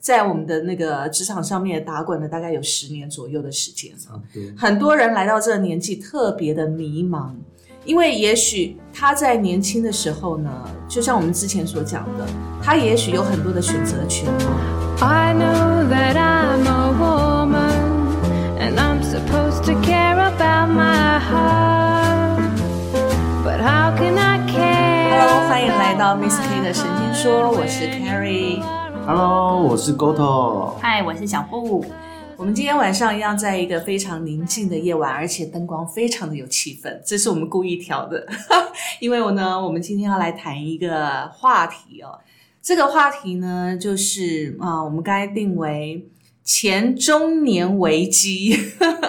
在我们的那个职场上面打滚了大概有十年左右的时间了。很多人来到这个年纪特别的迷茫，因为也许他在年轻的时候呢，就像我们之前所讲的，他也许有很多的选择权哦。I know that I'm a woman and I'm supposed to care about my heart. But how can I care? Hello，欢迎来到 Miss K 的神经说，我是 Carrie。Hello，我是 Goto。嗨，我是小布。我们今天晚上一样在一个非常宁静的夜晚，而且灯光非常的有气氛，这是我们故意调的，因为我呢，我们今天要来谈一个话题哦。这个话题呢，就是啊、我们刚才定为前中年危机。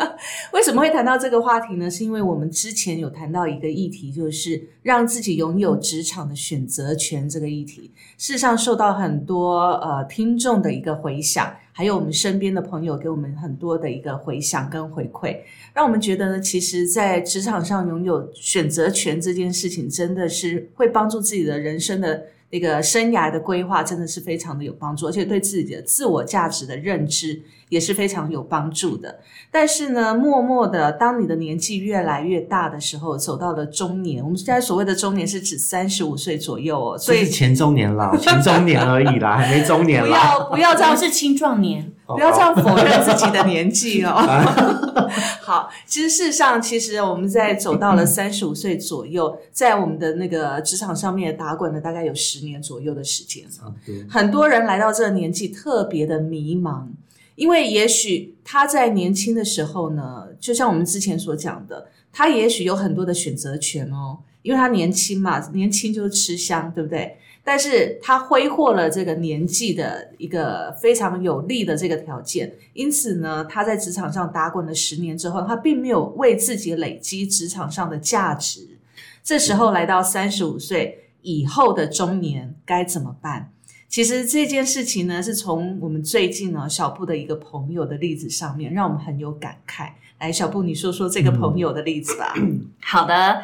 为什么会谈到这个话题呢？是因为我们之前有谈到一个议题，就是让自己拥有职场的选择权这个议题。事实上，受到很多呃听众的一个回响，还有我们身边的朋友给我们很多的一个回响跟回馈，让我们觉得呢，其实，在职场上拥有选择权这件事情，真的是会帮助自己的人生的那个生涯的规划，真的是非常的有帮助，而且对自己的自我价值的认知也是非常有帮助的。但是呢，默默的，当你的年纪越来越大的时候，走到了中年，我们现在所谓的中年是指三十五岁左右哦，所以所以前中年啦，前中年而已啦，还没中年不。要不要这样是青壮年，不要这样 否认自己的年纪哦。好，其实事实上，其实我们在走到了三十五岁左右，在我们的那个职场上面打滚了大概有十年左右的时间。很多人来到这个年纪特别的迷茫，因为也许他在年轻的时候呢，就像我们之前所讲的，他也许有很多的选择权哦，因为他年轻嘛，年轻就是吃香，对不对？但是他挥霍了这个年纪的一个非常有利的这个条件，因此呢，他在职场上打滚了十年之后，他并没有为自己累积职场上的价值。这时候来到三十五岁以后的中年该怎么办？其实这件事情呢，是从我们最近呢小布的一个朋友的例子上面，让我们很有感慨。来，小布，你说说这个朋友的例子吧。好的。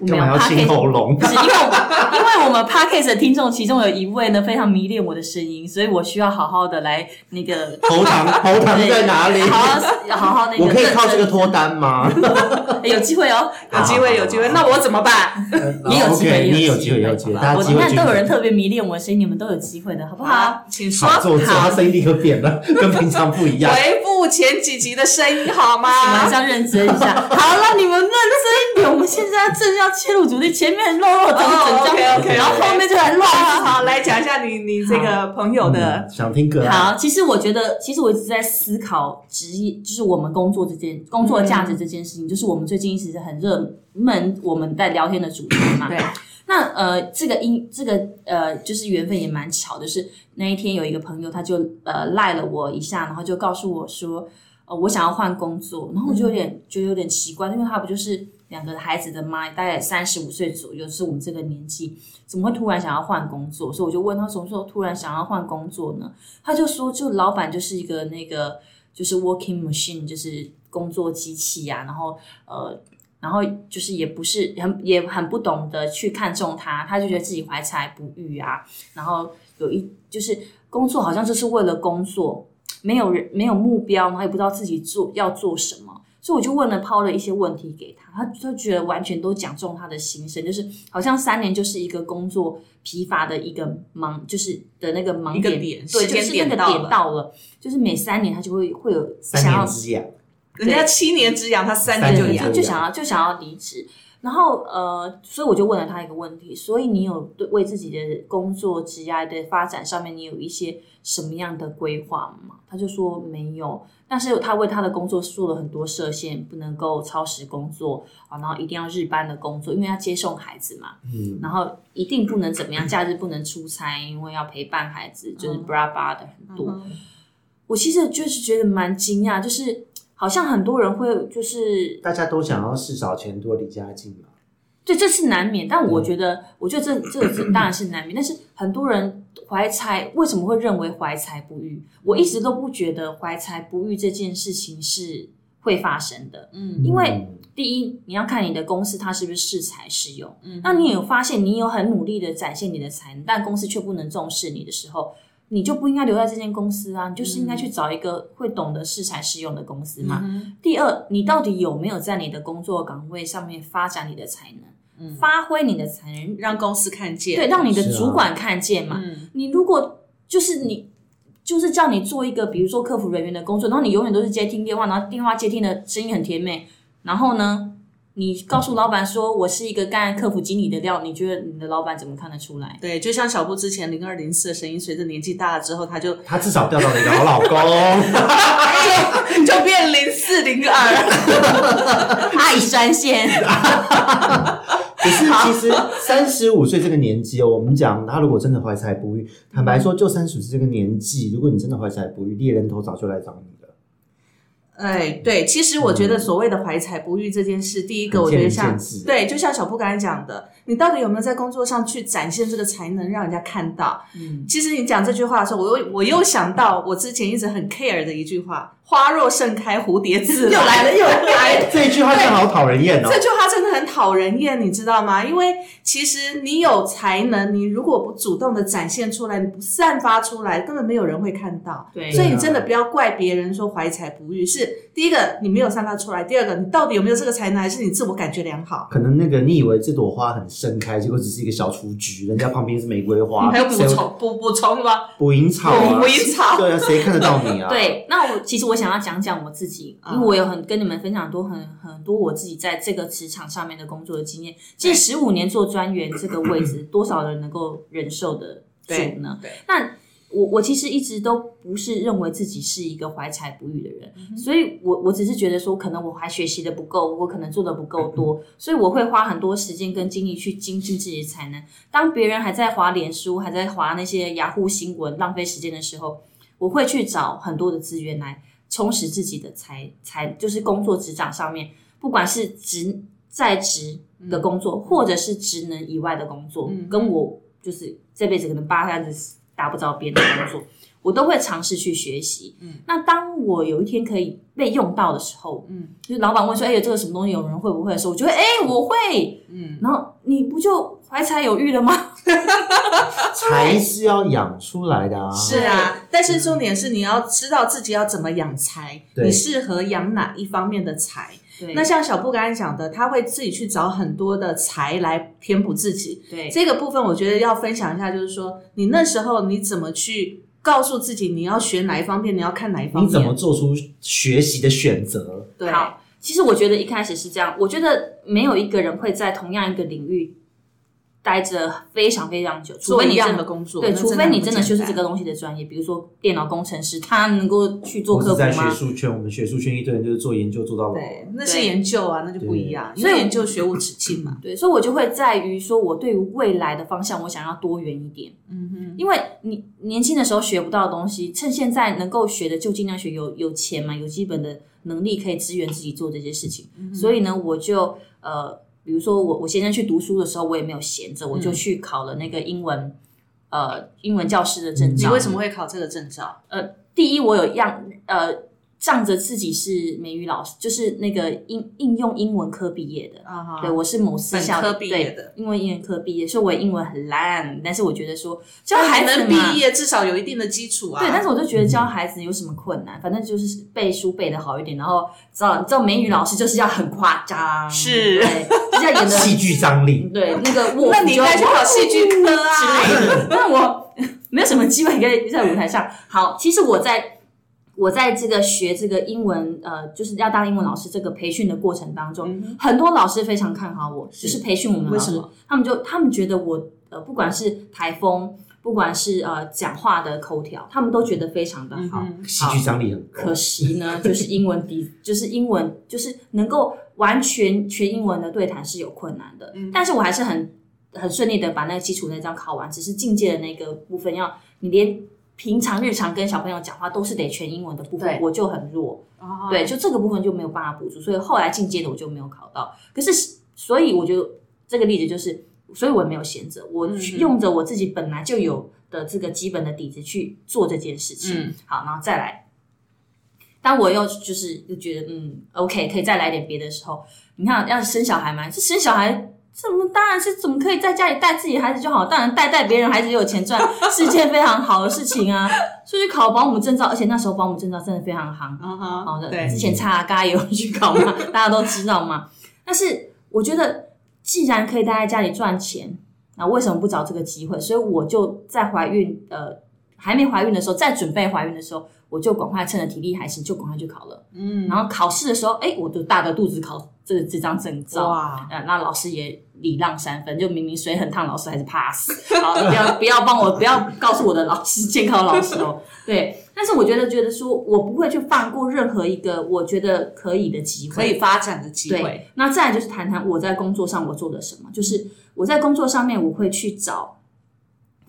我们有干嘛要清喉咙不？是因为我因为我们 podcast 的听众其中有一位呢非常迷恋我的声音，所以我需要好好的来那个 喉糖，喉糖在哪里？好好好好那个，我可以靠这个脱单吗？有机会哦，有机会，有机会，那我怎么办？也有机会，OK，你也有机会，也有机会，大家我看都有人。特别迷恋我的声音，你们都有机会的，好不好？，请说。好，做做，他声音立刻变了，跟平常不一样。回复前几集的声音好吗？马？上认真一下。好了，你们认真一点，我们现在正要切入主题，前面肉肉整整哦张，，OK，OK，OK 然后后面就来乱。好好，来讲一下你你这个朋友的嗯想听歌啊？好，其实我觉得，其实我一直在思考职业，就是我们工作这件工作价值这件事情，就是我们最近一直很热门，我们在聊天的主题嘛。对。那呃，这个因这个呃，就是缘分也蛮巧的是，那一天有一个朋友，他就呃赖了我一下，然后就告诉我说，呃，我想要换工作，然后我就有点、觉得有点奇怪，因为他不就是两个孩子的妈，大概三十五岁左右，是我们这个年纪，怎么会突然想要换工作？所以我就问他什么时候突然想要换工作呢？他就说，就老板就是一个那个就是 working machine，就是工作机器呀、然后呃。然后就是也不是很也很不懂得去看重他，他就觉得自己怀才不遇啊。然后有一就是工作好像就是为了工作，没有人没有目标，然后也不知道自己做要做什么。所以我就问了抛了一些问题给他，他就觉得完全都讲中他的心声，就是好像三年就是一个工作疲乏的一个盲，就是的那个盲一个点，点对，就是那个点到了就是每三年他就会会有三想要年之痒，人家七年之痒，他三年就对，痒。就想要就想要离职。然后呃，所以我就问了他一个问题：，所以你有对为自己的工作职业的发展上面，你有一些什么样的规划吗？他就说没有，但是他为他的工作做了很多设限，不能够超时工作啊，然后一定要日班的工作，因为要接送孩子嘛，嗯，然后一定不能怎么样，假日不能出差，因为要陪伴孩子，就是巴拉巴拉的很多。嗯我其实就是觉得蛮惊讶，就是好像很多人会就是大家都想要事少钱多离家近嘛。对，这是难免。但我觉得，我觉得这这个是当然是难免。但是很多人怀才为什么会认为怀才不遇？我一直都不觉得怀才不遇这件事情是会发生的。嗯因为第一，你要看你的公司它是不是适才适用。嗯那你有发现你有很努力的展现你的才能，但公司却不能重视你的时候，你就不应该留在这间公司啊，你就是应该去找一个会懂得适才适用的公司嘛。嗯第二，你到底有没有在你的工作岗位上面发展你的才能，发挥你的才能，让公司看见，对，让你的主管看见嘛。嗯你如果就是你。就是叫你做一个，比如说客服人员的工作，然后你永远都是接听电话，然后电话接听的声音很甜美，然后呢，你告诉老板说我是一个干客服经理的料，你觉得你的老板怎么看得出来？对，就像小布之前零二零四的声音，随着年纪大了之后，他就他至少钓到了一个好老公，就 就变零四零二。爱专线，可是其实三十五岁这个年纪哦，我们讲他如果真的怀才不遇，坦白说，就三十五岁这个年纪，如果你真的怀才不遇，猎人头早就来找你了。哎，对，其实我觉得所谓的怀才不遇这件事，第一个我觉得像对，就像小布刚才讲的，你到底有没有在工作上去展现这个才能，让人家看到？嗯，其实你讲这句话的时候，我又我又想到我之前一直很 care 的一句话：“花若盛开，蝴蝶自又来了又来了，这一句话真的好讨人厌哦这。句话真的很讨人厌，你知道吗？因为其实你有才能，你如果不主动的展现出来，你不散发出来，根本没有人会看到。对所以你真的不要怪别人说怀才不遇，是第一个你没有散发出来，第二个你到底有没有这个才能，还是你自我感觉良好？可能那个你以为这朵花很盛开，结果只是一个小雏菊，人家旁边是玫瑰花，还有补充补补充吗？捕蝇草啊捕，蝇草。对啊，谁看得到你啊？，对，那我其实我想要讲讲我自己，啊因为我有很跟你们分享很多很很多我自己在这个职场上面的工作的经验。这十五年做专员这个位置，多少人能够忍受得住呢？对，那我我其实一直都不是认为自己是一个怀才不遇的人，所以我我只是觉得说，可能我还学习的不够，我可能做的不够多，所以我会花很多时间跟精力去精进自己的才能。当别人还在划脸书，还在划那些雅虎新闻，浪费时间的时候，我会去找很多的资源来充实自己的才才，就是工作职场上面，不管是职在职的工作，或者是职能以外的工作，嗯跟我就是这辈子可能八竿子打不着边的工作，我都会尝试去学习。嗯，那当我有一天可以被用到的时候，嗯，就是老板问说：“哎、这个什么东西有人会不会？”的时候，我就会：“哎、我会。”嗯，然后你不就怀才有欲了吗？才是要养出来的啊。是啊，但是重点是你要知道自己要怎么养财，你适合养哪一方面的财。对那像小布刚才讲的，他会自己去找很多的财来填补自己。对这个部分，我觉得要分享一下，就是说你那时候你怎么去告诉自己你要学哪一方面，你要看哪一方面。你怎么做出学习的选择？对？好，其实我觉得一开始是这样，我觉得没有一个人会在同样一个领域待着非常非常久，除非你真的工作，对，除非你真的就是这个东西的专业，比如说电脑工程师，他能够去做客服吗？术圈，我们学术圈一堆人就是做研究做到老。对，那是研究啊，那就不一样，因所以为研究学无止境嘛。对，所以我就会在于说，我对于未来的方向，我想要多元一点。嗯哼，因为你年轻的时候学不到的东西，趁现在能够学的就尽量学，有有钱嘛，有基本的能力可以支援自己做这些事情。所以呢，我就呃，比如说我我先生去读书的时候，我也没有闲着，我就去考了那个英文呃英文教师的证照你照。为什么会考这个证照？呃第一，我有样呃仗着自己是美语老师，就是那个应应用英文科毕业的。啊哈对，我是某私校毕业的，因为英文科毕业，所以我英文很烂，但是我觉得说教还孩子能毕业，至少有一定的基础啊。对，但是我就觉得教孩子有什么困难？反正就是背书背的好一点，然后知道知道美语老师就是要很夸张，是对，就是要演的 戏剧张力，对那个我，那你应该去考戏剧科啊之类的。那我没有什么机会可以在舞台上。好，其实我在我在这个学这个英文，呃，就是要当英文老师这个培训的过程当中，嗯很多老师非常看好我，就是培训我们老师。为什么，他们就他们觉得我呃，不管是台风，不管是呃讲话的口条，他们都觉得非常的好。戏剧张力很高。可。惜呢，就是英文底，就是英文，就是能够完全全英文的对谈是有困难的。嗯。但是我还是很很顺利的把那个基础那张考完，只是境界的那个部分要你连平常日常跟小朋友讲话都是得全英文的部分，我就很弱。哦对，就这个部分就没有办法补足，所以后来进阶的我就没有考到。可是，所以我觉得这个例子就是，所以我也没有闲着，我用着我自己本来就有的这个基本的底子去做这件事情。嗯好，然后再来。当我又就是又觉得嗯，OK，可以再来点别的时候，你看要生小孩嘛，这生小孩怎么当然是怎么可以在家里带自己的孩子就好，当然带带别人孩子也有钱赚，是一件非常好的事情啊。所以去考保姆证照，而且那时候保姆证照真的非常行。嗯哼，好的，之前叉嘎也有去考嘛，大家都知道嘛。但是我觉得，既然可以待在家里赚钱，那为什么不找这个机会？所以我就在怀孕，呃，还没怀孕的时候，在准备怀孕的时候，我就赶快趁着体力还行，就赶快去考了。嗯，然后考试的时候，哎，我就大着肚子考这这张证照。哇，呃，那老师也礼让三分，就明明水很烫，老师还是 pass。好，你不要不要帮我，不要告诉我的老师监考老师哦。对，但是我觉得觉得说我不会去放过任何一个我觉得可以的机会，可以发展的机会对。，那再来就是谈谈我在工作上我做了什么，就是我在工作上面我会去找。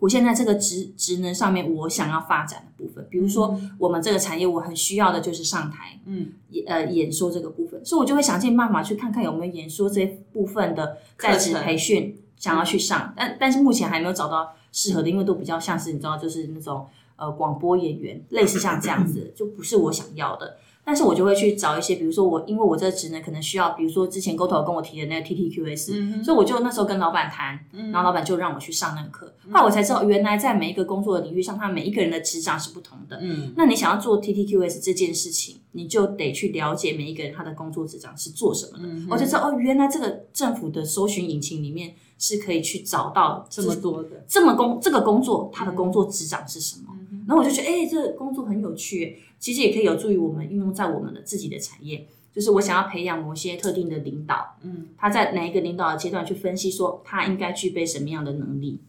我现在这个职职能上面，我想要发展的部分，比如说我们这个产业，我很需要的就是上台，嗯，演呃演说这个部分，所以我就会想尽办法去看看有没有演说这部分的在职培训想要去上，但但是目前还没有找到适合的，因为都比较像是你知道，就是那种呃广播演员，类似像这样子，就不是我想要的。但是我就会去找一些，比如说我，因为我这个职能可能需要，比如说之前沟头跟我提的那个 TTQS，、嗯所以我就那时候跟老板谈，然后老板就让我去上那个课。后来我才知道，原来在每一个工作的领域上，他每一个人的职掌是不同的。嗯，那你想要做 TTQS 这件事情，你就得去了解每一个人他的工作职掌是做什么的，嗯我就知道哦，原来这个政府的搜寻引擎里面是可以去找到这么多的，这么工这个工作他的工作职掌是什么。嗯然后我就觉得，哎、这个工作很有趣，其实也可以有助于我们运用在我们的自己的产业。就是我想要培养某些特定的领导，嗯，他在哪一个领导的阶段去分析说他应该具备什么样的能力。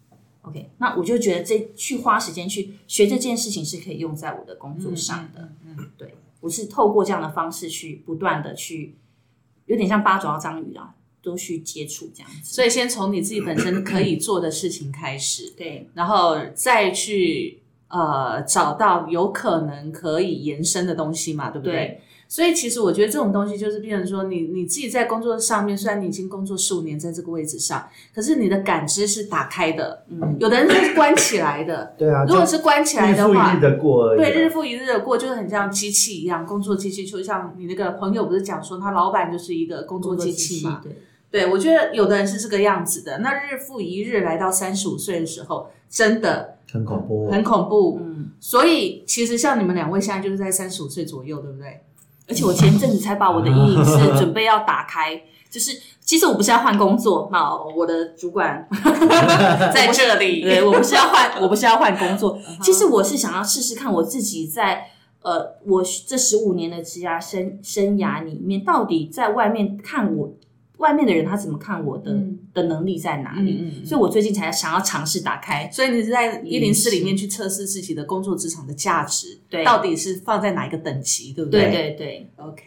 OK，那我就觉得这去花时间去学这件事情是可以用在我的工作上的。嗯嗯对，我是透过这样的方式去不断的去，有点像八爪章鱼啊，都去接触这样子。所以先从你自己本身可以做的事情开始，对，然后再去呃找到有可能可以延伸的东西嘛，对不对？对所以其实我觉得这种东西就是变成说你你自己在工作上面，虽然你已经工作十五年在这个位置上，可是你的感知是打开的，嗯，有的人是关起来的。对啊，如果是关起来的话日复一日，的过而已啊。对，日复一日的过，就是很像机器一样，工作机器，就像你那个朋友不是讲说，他老板就是一个工作机器嘛？对，对，我觉得有的人是这个样子的。那日复一日来到三十五岁的时候，真的很恐怖。很恐怖。嗯，所以其实像你们两位现在就是在三十五岁左右，对不对？而且我前阵子才把我的阴影是 准备要打开，就是其实我不是要换工作，那我的主管 在这里，对我不是要换，我不是要换工作，其实我是想要试试看我自己在呃，我这十五年的职涯生生涯里面，到底在外面看我外面的人他怎么看我的、嗯。的能力在哪里，嗯嗯嗯。所以我最近才想要尝试打开。所以你是在一零四里面去测试自己的工作职场的价值，对。到底是放在哪一个等级，对不对？对对对，OK，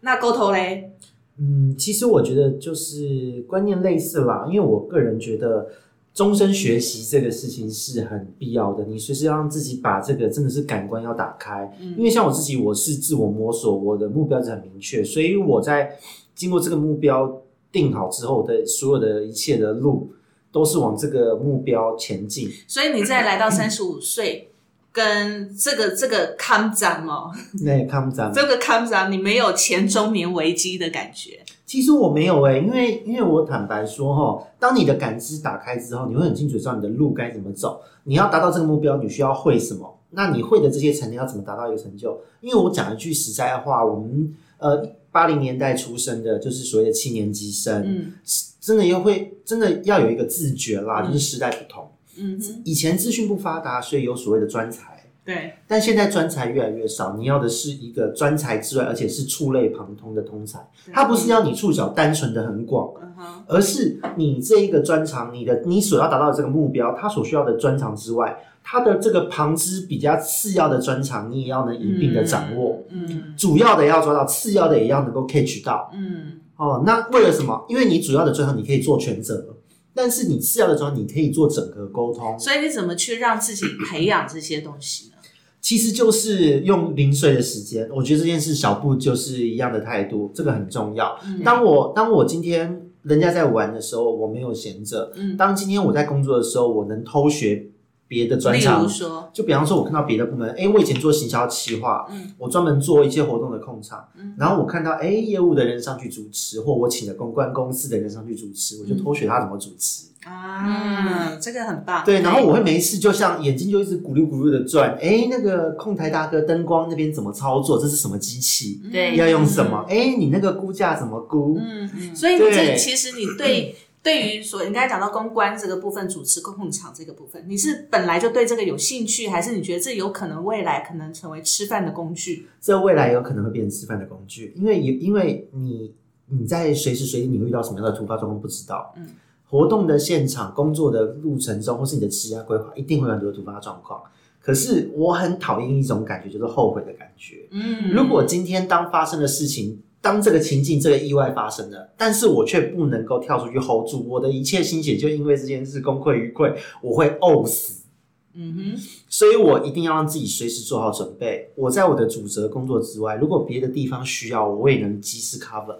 那沟头嘞，嗯，其实我觉得就是观念类似啦，因为我个人觉得终身学习这个事情是很必要的，你随时要让自己把这个真的是感官要打开。因为像我自己，我是自我摸索，我的目标是很明确，所以我在经过这个目标定好之后的所有的一切的路，都是往这个目标前进。所以你在来到三十五岁，跟这个这个康展哦，那看不咱这个康展，你没有前中年危机的感觉，其实我没有诶、因为因为我坦白说哈，当你的感知打开之后，你会很清楚知道你的路该怎么走。你要达到这个目标，你需要会什么？那你会的这些成绩要怎么达到一个成就？因为我讲一句实在话，我们呃八零年代出生的，就是所谓的七年级生，嗯真的又会真的要有一个自觉啦，就是时代不同。嗯哼，以前资讯不发达，所以有所谓的专才。对，但现在专才越来越少，你要的是一个专才之外，而且是触类旁通的通才。他不是要你触角单纯的很广，嗯哼，而是你这一个专长，你的你所要达到的这个目标，它所需要的专长之外，它的这个旁支比较次要的专长，你也要能一并的掌握。嗯主要的要抓到，次要的也要能够 catch 到。嗯哦，那为了什么？因为你主要的专长你可以做全责，但是你次要的专长你可以做整合沟通。所以你怎么去让自己培养这些东西呢？其实就是用零碎的时间，我觉得这件事小布就是一样的态度，这个很重要。嗯当我当我今天人家在玩的时候，我没有闲着；嗯。当今天我在工作的时候，我能偷学别的专例长如，说，就比方说，我看到别的部门，哎，我以前做行销企划，嗯我专门做一些活动的控场，嗯然后我看到哎业务的人上去主持，或我请了公关公司的人上去主持，我就偷学他怎么主持。啊，这个很棒。对，然后我会没事，就像眼睛就一直咕噜咕噜的转，哎，那个控台大哥灯光那边怎么操作？这是什么机器？对要用什么？哎，你那个估价怎么估？嗯，所以你这对其实你对对于所你刚才讲到公关这个部分，主持公共场这个部分，你是本来就对这个有兴趣，还是你觉得这有可能未来可能成为吃饭的工具？这未来有可能会变成吃饭的工具，因为有因为你你在随时随地你会遇到什么样的突发状况不知道，嗯，活动的现场、工作的路程中，或是你的职业规划，一定会有很多突发状况。可是我很讨厌一种感觉，就是后悔的感觉。嗯如果今天当发生的事情，当这个情境、这个意外发生了，但是我却不能够跳出去 hold 住，我的一切心血就因为这件事功亏一篑，我会呕死。嗯哼，所以我一定要让自己随时做好准备。我在我的主责工作之外，如果别的地方需要我，我也能及时 cover。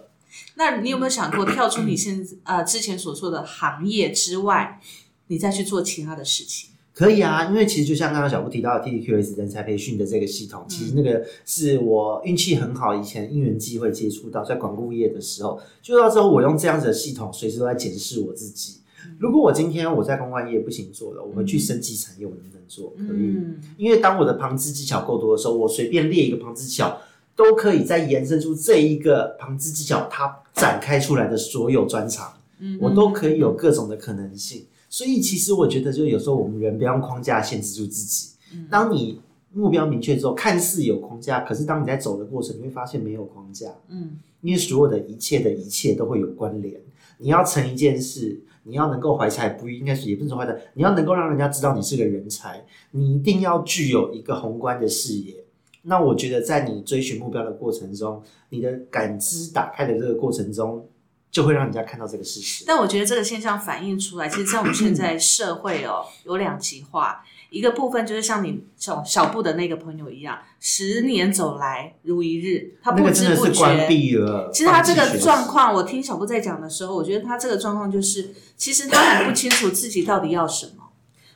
那你有没有想过跳出你现呃之前所说的行业之外，你再去做其他的事情？可以啊，因为其实就像刚刚小布提到的 TTQS 人才培训的这个系统，其实那个是我运气很好，以前因缘机会接触到，在广告业的时候，就到之后我用这样子的系统，随时都在检视我自己。如果我今天我在公关业不行做了，我会去升级产业，我能不能做？可以。嗯因为当我的旁支技巧够多的时候，我随便列一个旁支技巧，都可以再延伸出这一个旁支技巧它展开出来的所有专长，嗯我都可以有各种的可能性。所以其实我觉得，就有时候我们人不要用框架限制住自己。嗯当你目标明确之后，看似有框架，可是当你在走的过程，你会发现没有框架，嗯因为所有的一切的一切都会有关联。你要成一件事，你要能够怀才不遇，应该是也不是说怀才，你要能够让人家知道你是个人才，你一定要具有一个宏观的视野。那我觉得，在你追寻目标的过程中，你的感知打开的这个过程中，就会让人家看到这个事实。但我觉得这个现象反映出来，其实，在我们现在社会哦，有两极化。一个部分就是像你小小布的那个朋友一样，十年走来如一日，他那个真的不知不是关觉。闭了。其实他这个状况，我听小布在讲的时候，我觉得他这个状况就是，其实他很不清楚自己到底要什么，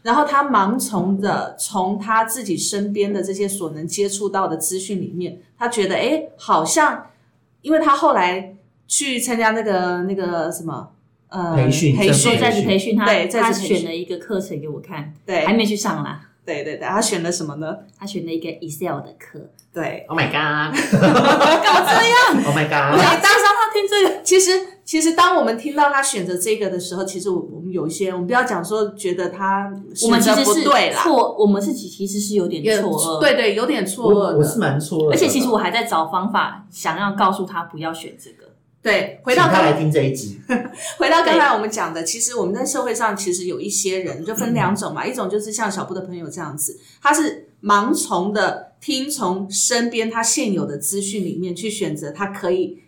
然后他盲从的从他自己身边的这些所能接触到的资讯里面，他觉得哎，诶好像，因为他后来去参加那个那个什么呃培训培训在职培训他，对在他职培训选了一个课程给我看，对还没去上啦。对对对，他选了什么呢？他选了一个 Excel 的课，对，Oh my god！干嘛这样？Oh my 我 god！想当时他听这个，其实其实当我们听到他选择这个的时候，其实我我们有一些，我们不要讲说觉得他我们其选择实是不对啦，错，我们是其其实是有点有错愕，对对，有点错愕。我我是蛮错愕的，而且其实我还在找方法，想要告诉他不要选这个。对，回到刚请他来听这一集。回到刚才我们讲的，其实我们在社会上其实有一些人就分两种嘛，一种就是像小布的朋友这样子，他是盲从的听从身边他现有的资讯里面去选择他可以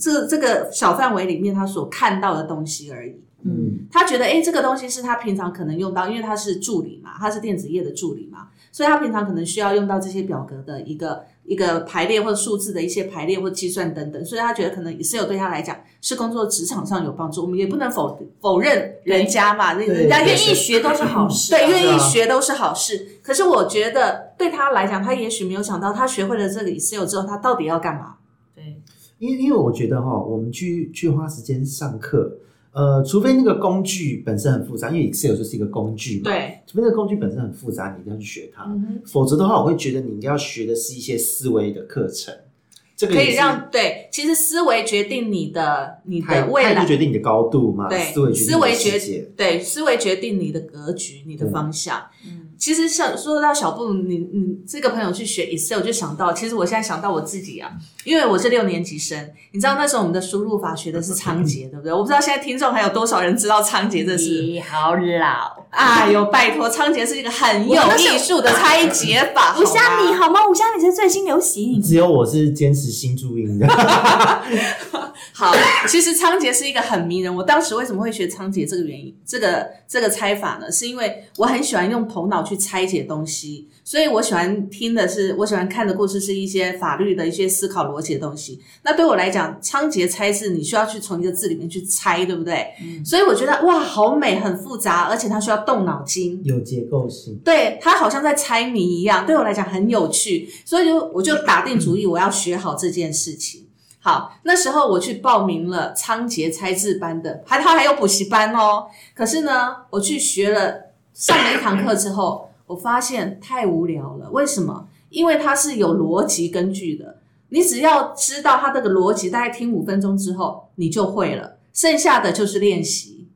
这个这个小范围里面他所看到的东西而已。嗯，他觉得，哎，这个东西是他平常可能用到，因为他是助理嘛，他是电子业的助理嘛，所以他平常可能需要用到这些表格的一个一个排列或者数字的一些排列或计算等等，所以他觉得可能 Excel 对他来讲是工作职场上有帮助。我们也不能否否认人家嘛，人人家愿意学都是好事、啊，对，愿意学都是好事。可是我觉得对他来讲，他也许没有想到，他学会了这个 Excel 之后，他到底要干嘛？对，因为因为我觉得哈，我们去去花时间上课，呃，除非那个工具本身很复杂，因为 Excel 就是一个工具嘛，，对，除非那个工具本身很复杂，你一定要去学它，嗯否则的话，我会觉得你应该要学的是一些思维的课程，这个可以让对，其实思维决定你的你的未来。态度决定你的高度嘛，对，思维决定思维决。对思维决定你的格局、你的方向。嗯，其实像说到小布，你你这个朋友去学 Excel，就想到，其实我现在想到我自己啊，因为我是六年级生，你知道那时候我们的输入法学的是仓颉，对不对？我不知道现在听众还有多少人知道仓颉这是。你好老，哎呦，拜托，仓颉是一个很有艺术的拆解法，五香米好吗好吗？五香米是最新流行。只有我是坚持新注音的，好，其实仓颉是一个很迷人。我当时为什么会学仓颉这个原因，这个这个拆法呢？是因为我很喜欢用头脑去去拆解东西，所以我喜欢听的是，我喜欢看的故事是一些法律的一些思考逻辑的东西。那对我来讲，仓颉猜字，你需要去从一个字里面去猜，对不对？嗯所以我觉得哇，好美，很复杂，而且它需要动脑筋。有结构性。对，它好像在猜谜一样，对我来讲很有趣，所以就我就打定主意，我要学好这件事情。好，那时候我去报名了仓颉猜字班的，还他还有补习班哦。可是呢，我去学了上了一堂课之后，我发现太无聊了。为什么？因为它是有逻辑根据的，你只要知道它这个逻辑，大概听五分钟之后，你就会了，剩下的就是练习，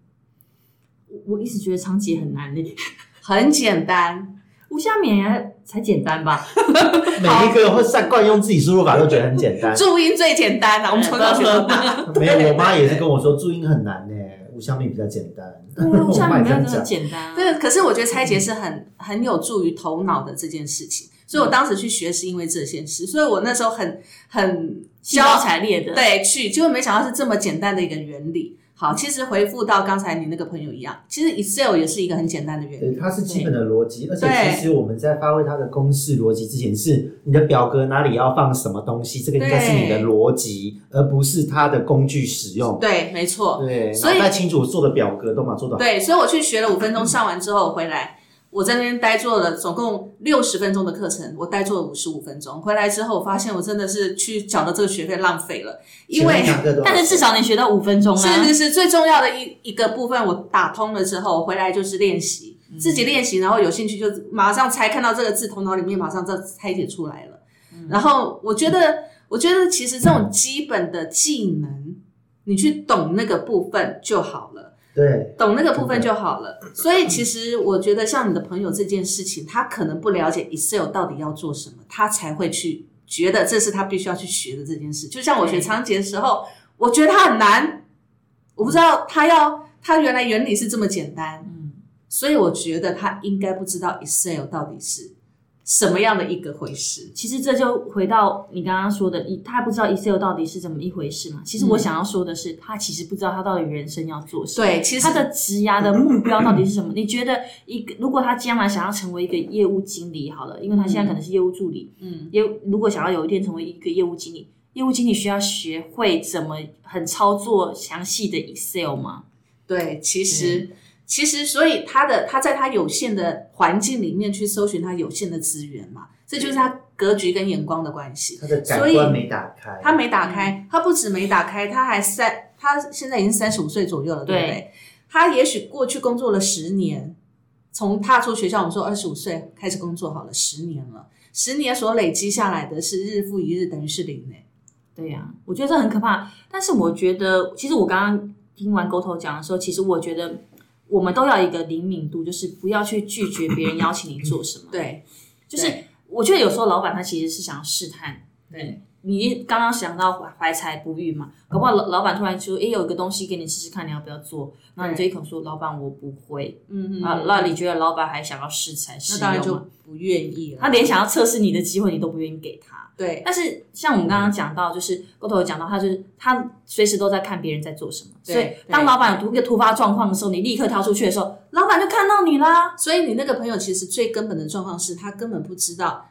我一直觉得仓颉很难呢，很简单。吴下面才简单吧？每一个会善惯用自己输入法都觉得很简单。注音最简单了，我们从小学到大。没有，我妈也是跟我说注音很难呢，吴香米比较简单。对啊，吴 我下面真的妈也这样讲。简单啊。对，可是我觉得拆解是很很有助于头脑的这件事情，所以我当时去学是因为这件事，所以我那时候很很兴高采烈的，对去，结果没想到是这么简单的一个原理。好，其实回复到刚才你那个朋友一样，其实 Excel 也是一个很简单的原对，它是基本的逻辑，而且其实我们在发挥它的公式逻辑之前，是你的表格哪里要放什么东西，这个应该是你的逻辑，而不是它的工具使用。对，没错。对，所以清楚做的表格都嘛做到。对，所以我去学了五分钟，上完之后回来，我在那边呆坐了总共六十分钟的课程，我呆坐了五十五分钟。回来之后，我发现我真的是去缴的这个学费浪费了，因为但是至少你学到五分钟啊。是是是，最重要的一一个部分，我打通了之后，回来就是练习，自己练习，然后有兴趣就马上猜，看到这个字，头脑里面马上就拆解出来了。然后我觉得，我觉得其实这种基本的技能，你去懂那个部分就好了。对，懂那个部分就好了。所以其实我觉得，像你的朋友这件事情，他可能不了解 Excel 到底要做什么，他才会去觉得这是他必须要去学的这件事。就像我学仓颉的时候，我觉得它很难，我不知道他要他原来原理是这么简单，嗯，所以我觉得他应该不知道 Excel 到底是什么样的一个回事。其实这就回到你刚刚说的，你他不知道 Excel 到底是怎么一回事嘛？其实我想要说的是，他其实不知道他到底人生要做什么。对，其实他的职涯的目标到底是什么？你觉得一个如果他将来想要成为一个业务经理，好了，因为他现在可能是业务助理，嗯，业务如果想要有一天成为一个业务经理，业务经理需要学会怎么很操作详细的 Excel 吗？对，其实、其实，所以他的他在他有限的环境里面去搜寻他有限的资源嘛，这就是他格局跟眼光的关系。他的感所以官没打开。他没打开，他不止没打开，他还三，他现在已经三十五岁左右了，对不对？他也许过去工作了十年，从踏出学校，我们说二十五岁开始工作好了，十年了，十年所累积下来的是日复一日，等于是零呢。对呀、我觉得这很可怕。但是我觉得，其实我刚刚听完沟头讲的时候，其实我觉得我们都要一个灵敏度，就是不要去拒绝别人邀请你做什么。对，就是我觉得有时候老板他其实是想要试探，对，你刚刚想到怀怀才不遇嘛，搞不好老老板突然说，诶，有一个东西给你试试看，你要不要做？然后你这一口说，老板我不会，嗯嗯，啊，那你觉得老板还想要试才试那当然就用吗？不愿意了。他连想要测试你的机会你都不愿意给他。对但是像我们刚刚讲到，就是沟头有讲到，他就是他随时都在看别人在做什么，所以当老板有突一个突发状况的时候，你立刻跳出去的时候，老板就看到你啦。所以你那个朋友其实最根本的状况是他根本不知道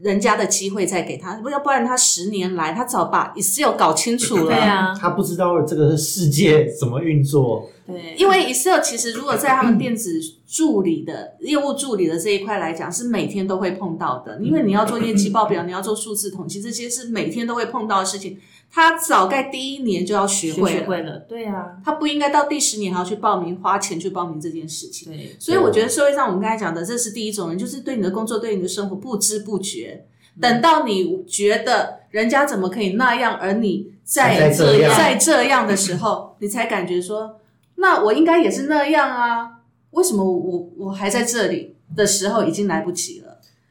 人家的机会再给他，不要不然他十年来他早把 Excel 搞清楚了。对啊，他不知道这个世界怎么运作。对，因为 Excel 其实如果在他们电子助理的业务助理的这一块来讲，是每天都会碰到的。因为你要做业绩报表，你要做数字统计，这些是每天都会碰到的事情。他早该第一年就要学学会了，学会了，对啊，他不应该到第十年还要去报名，花钱去报名这件事情。对，所以我觉得社会上我们刚才讲的，这是第一种人，就是对你的工作、对你的生活不知不觉。嗯等到你觉得人家怎么可以那样，而你在在这样在这样的时候，你才感觉说，那我应该也是那样啊？为什么我我我还在这里的时候已经来不及了？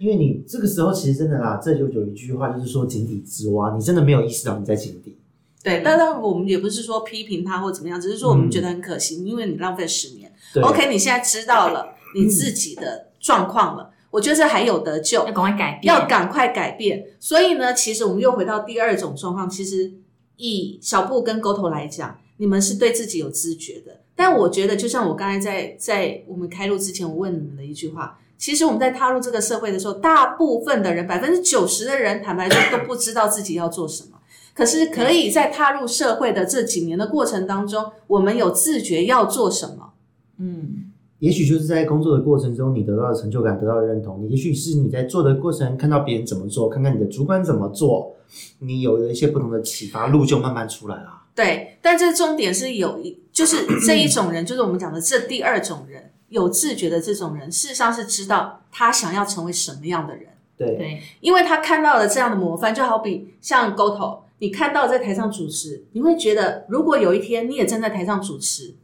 因为你这个时候其实真的啦，这就有一句话就是说井底之蛙，你真的没有意识到你在井底。对，当然我们也不是说批评他或怎么样，只是说我们觉得很可惜，因为你浪费十年。OK，你现在知道了你自己的状况了，我觉得这还有得救要。赶快改变，要赶快改变。所以呢，其实我们又回到第二种状况，其实以小布跟沟头来讲，你们是对自己有知觉的。但我觉得，就像我刚才在在我们开录之前，我问你们的一句话，其实我们在踏入这个社会的时候，大部分的人，百分之九十的人，坦白说都不知道自己要做什么。可是可以在踏入社会的这几年的过程当中，我们有自觉要做什么。嗯，也许就是在工作的过程中，你得到的成就感，得到的认同。你也许是你在做的过程，看到别人怎么做，看看你的主管怎么做，你有了一些不同的启发，路就慢慢出来了。对，但这重点是有一，就是这一种人，就是我们讲的这第二种人，有自觉的这种人，事实上是知道他想要成为什么样的人，对，对，因为他看到了这样的模范，就好比像 GoTo，你看到在台上主持，你会觉得，如果有一天你也站在台上主持，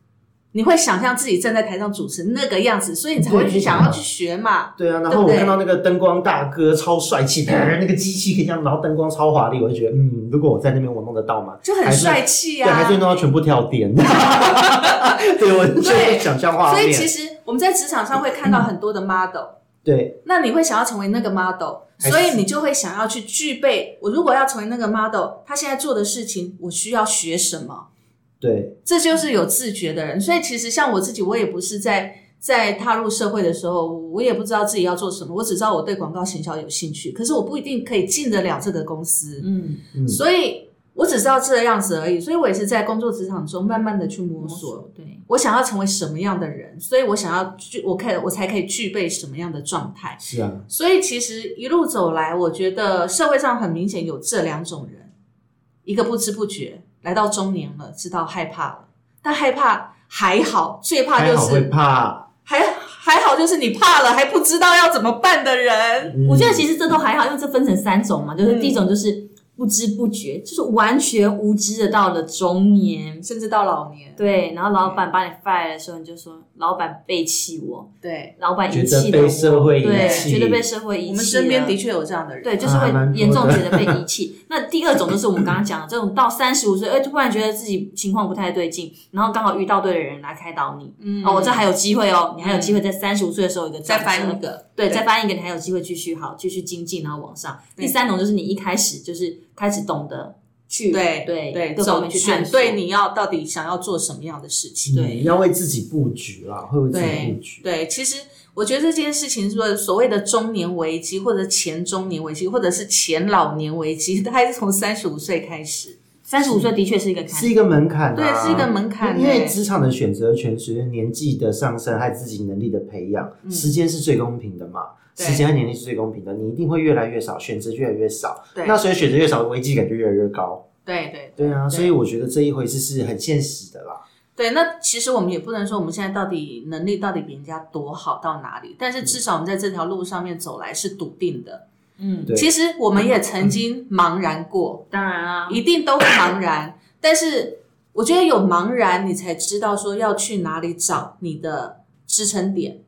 你会想象自己站在台上主持那个样子，所以你才会去想要去学嘛。对啊，然后我看到那个灯光大哥超帅气，啪那个机器可以这样，然后灯光超华丽，我就觉得，嗯，如果我在那边，我弄得到吗？就很帅气对，还啊是！弄到全部跳电。对，我就对想象画面。所以其实我们在职场上会看到很多的 model，对那你会想要成为那个 model，所以你就会想要去具备。我如果要成为那个 model，他现在做的事情，我需要学什么？对这就是有自觉的人。所以其实像我自己，我也不是在在踏入社会的时候，我也不知道自己要做什么，我只知道我对广告行销有兴趣，可是我不一定可以进得了这个公司，嗯，嗯，所以我只知道这样子而已。所以我也是在工作职场中慢慢的去摸索。对，我想要成为什么样的人，所以我想要具，我可以，我才可以具备什么样的状态。是啊，所以其实一路走来，我觉得社会上很明显有这两种人，一个不知不觉来到中年了，知道害怕了，但害怕还好，最怕就是怕。还还好就是你怕了还不知道要怎么办的人。嗯我觉得其实这都还好，因为这分成三种嘛，就是嗯第一种就是不知不觉，就是完全无知的到了中年，甚至到老年，对，然后老板把你 fire 的时候，你就说老板背弃我，对，老板遗弃了我，得被社会遗对，觉得被社会遗弃。我们身边的确有这样的人。对，就是会严重觉得被遗弃。那第二种就是我们刚刚讲的这种，到三十五岁，哎，突然觉得自己情况不太对劲，然后刚好遇到对的人来开导你，嗯哦，我这还有机会哦，你还有机会在三十五岁的时候有一个再翻一个，对，对再翻一个，你还有机会继续好，继续精进，然后往上。第三种就是你一开始就是开始懂得去对对对，各方走面去探索选对你要到底想要做什么样的事情。对嗯要为自己布局啦，会为自己布局。对，其实我觉得这件事情说所谓的中年危机，或者前中年危机，或者是前老年危机，它还是从三十五岁开始。三十五岁的确是一个坎是一个门槛、啊，对是一个门槛因为欸职场的选择权随着年纪的上升，还有自己能力的培养，时间是最公平的嘛。时间和年龄是最公平的，你一定会越来越少，选择越来越少。对那所以选择越少，危机感就越来越高。对对对啊，所以我觉得这一回事是很现实的啦。对，那其实我们也不能说我们现在到底能力到底比人家多好到哪里，但是至少我们在这条路上面走来是笃定的。嗯，对。其实我们也曾经茫然过，当然啊，一定都会茫然，但是我觉得有茫然，你才知道说要去哪里找你的支撑点，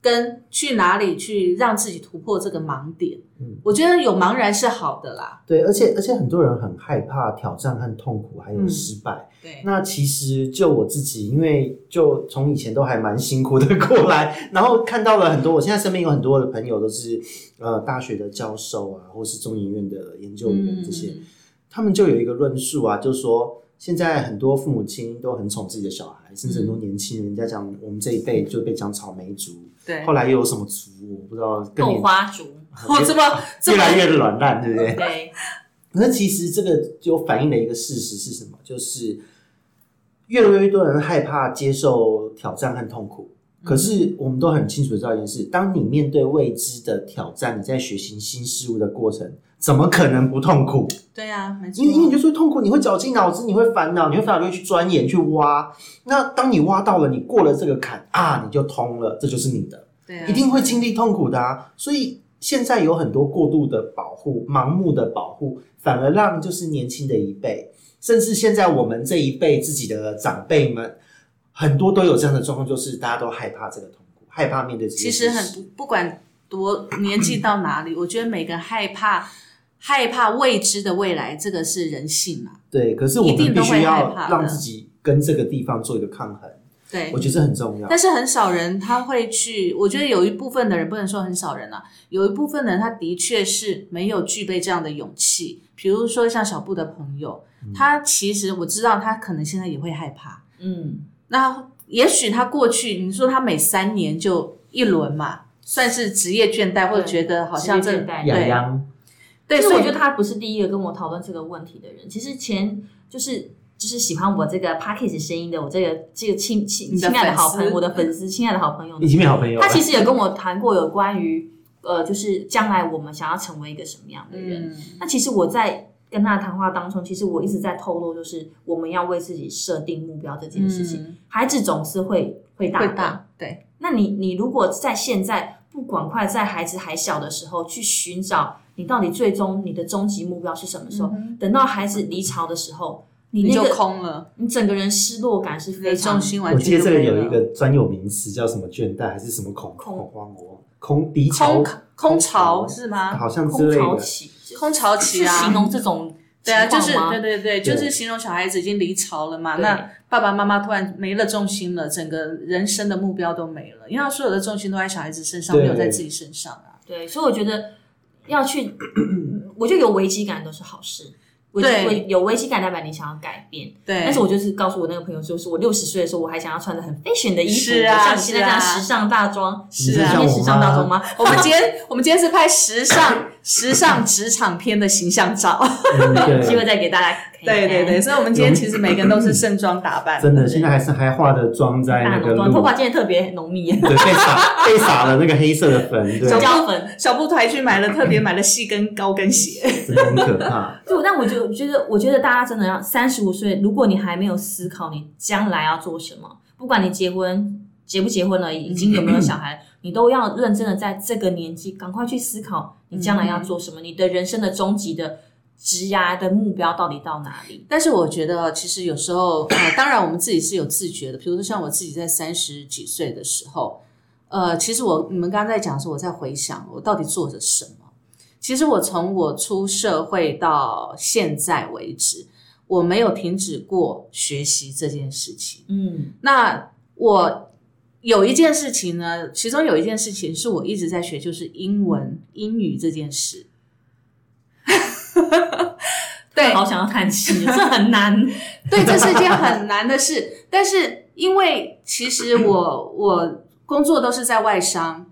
跟去哪里去让自己突破这个盲点。嗯。我觉得有茫然是好的啦。对，而且而且很多人很害怕挑战和痛苦，还有嗯。失败。对，那其实就我自己，因为就从以前都还蛮辛苦的过来，然后看到了很多，我现在身边有很多的朋友都是呃大学的教授啊，或是中研院的研究员这些，嗯他们就有一个论述啊，就是说现在很多父母亲都很宠自己的小孩，甚至很多年轻人，人家讲我们这一辈就被讲草莓族，对，后来又有什么族，我不知道更豆花族，哦，这么越来越软烂，对不对？对，那其实这个就反映了一个事实是什么？就是越来越多人害怕接受挑战和痛苦。可是我们都很清楚的知道一件事：当你面对未知的挑战，你在学习新事物的过程，怎么可能不痛苦？对啊，没错因为因为你就说痛苦，你会绞尽脑汁，你会烦恼，你会烦恼，就会去钻研、去挖。那当你挖到了，你过了这个坎啊，你就通了，这就是你的。对啊，一定会经历痛苦的啊。所以现在有很多过度的保护、盲目的保护，反而让就是年轻的一辈，甚至现在我们这一辈自己的长辈们，很多都有这样的状况，就是大家都害怕这个痛苦，害怕面对这些其实。很不不管多年纪到哪里，我觉得每个害怕害怕未知的未来，这个是人性嘛。对，可是我们必须要让自己跟这个地方做一个抗衡，对我，觉得这很重要。但是很少人他会去，我觉得有一部分的人不能说很少人啊，有一部分人他的确是没有具备这样的勇气。比如说像小布的朋友，他其实我知道他可能现在也会害怕。嗯，那也许他过去你说他每三年就一轮嘛，算是职业倦怠，或者对觉得好像这对，对，所以我觉得他不是第一个跟我讨论这个问题的人。其实前就是就是喜欢我这个 p a c k a g e 声音的，我这个这个亲亲亲爱的好朋友，我的粉丝，亲爱的好朋友呢已，经变好朋友。他其实也跟我谈过有关于呃，就是将来我们想要成为一个什么样的人。嗯，那其实我在跟他的谈话当中，其实我一直在透露，就是我们要为自己设定目标这件事情。嗯孩子总是会会大的，会大，对，那你你如果在现在不管快在孩子还小的时候去寻找你到底最终你的终极目标是什么时候，等到孩子离巢的时候，你你就空了，你整个人失落感是非常重心完我记得有一个专有名词叫什么倦怠，还是什么恐空恐慌我空离巢空空巢是吗？好像之空类的。巢期，空巢期啊是形容这种对啊，就是对对对，就是形容小孩子已经离巢了嘛。那爸爸妈妈突然没了重心了，整个人生的目标都没了，因为他所有的重心都在小孩子身上，没有在自己身上啊。对，所以我觉得要去，我觉得有危机感都是好事。对有危机感代表你想要改变，对，但是我就是告诉我那个朋友就，是我六十岁的时候，我还想要穿的很 fashion 的衣服，是啊像你现在这样时尚大装，是啊你像我今天时尚大装，吗？我们今天我们今天是拍时尚时尚职场片的形象照。有 机会，再给大家。对对对，所以我们今天其实每个人都是盛装打扮，真的，现在还是还化的妆在大那个浓妆，头发今天特别浓密，对，被撒被撒了那个黑色的粉，对，胡椒粉。小布还去买了特别买了细跟高跟鞋。真的很可怕。对，但我就觉得，我觉得大家真的要三十五岁，如果你还没有思考你将来要做什么，不管你结婚结不结婚了，已经有没有小孩，你都要认真的在这个年纪赶快去思考你将来要做什么，你的人生的终极的职涯的目标到底到哪里？但是我觉得，其实有时候，呃，当然我们自己是有自觉的。比如说，像我自己在三十几岁的时候，呃，其实我你们刚刚在讲的时候，我在回想我到底做着什么。其实我从我出社会到现在为止，我没有停止过学习这件事情。嗯那我有一件事情呢，其中有一件事情是我一直在学，就是英文、英语这件事。对，好想要叹气，这很难。对，这是一件很难的事。但是因为其实我我工作都是在外商，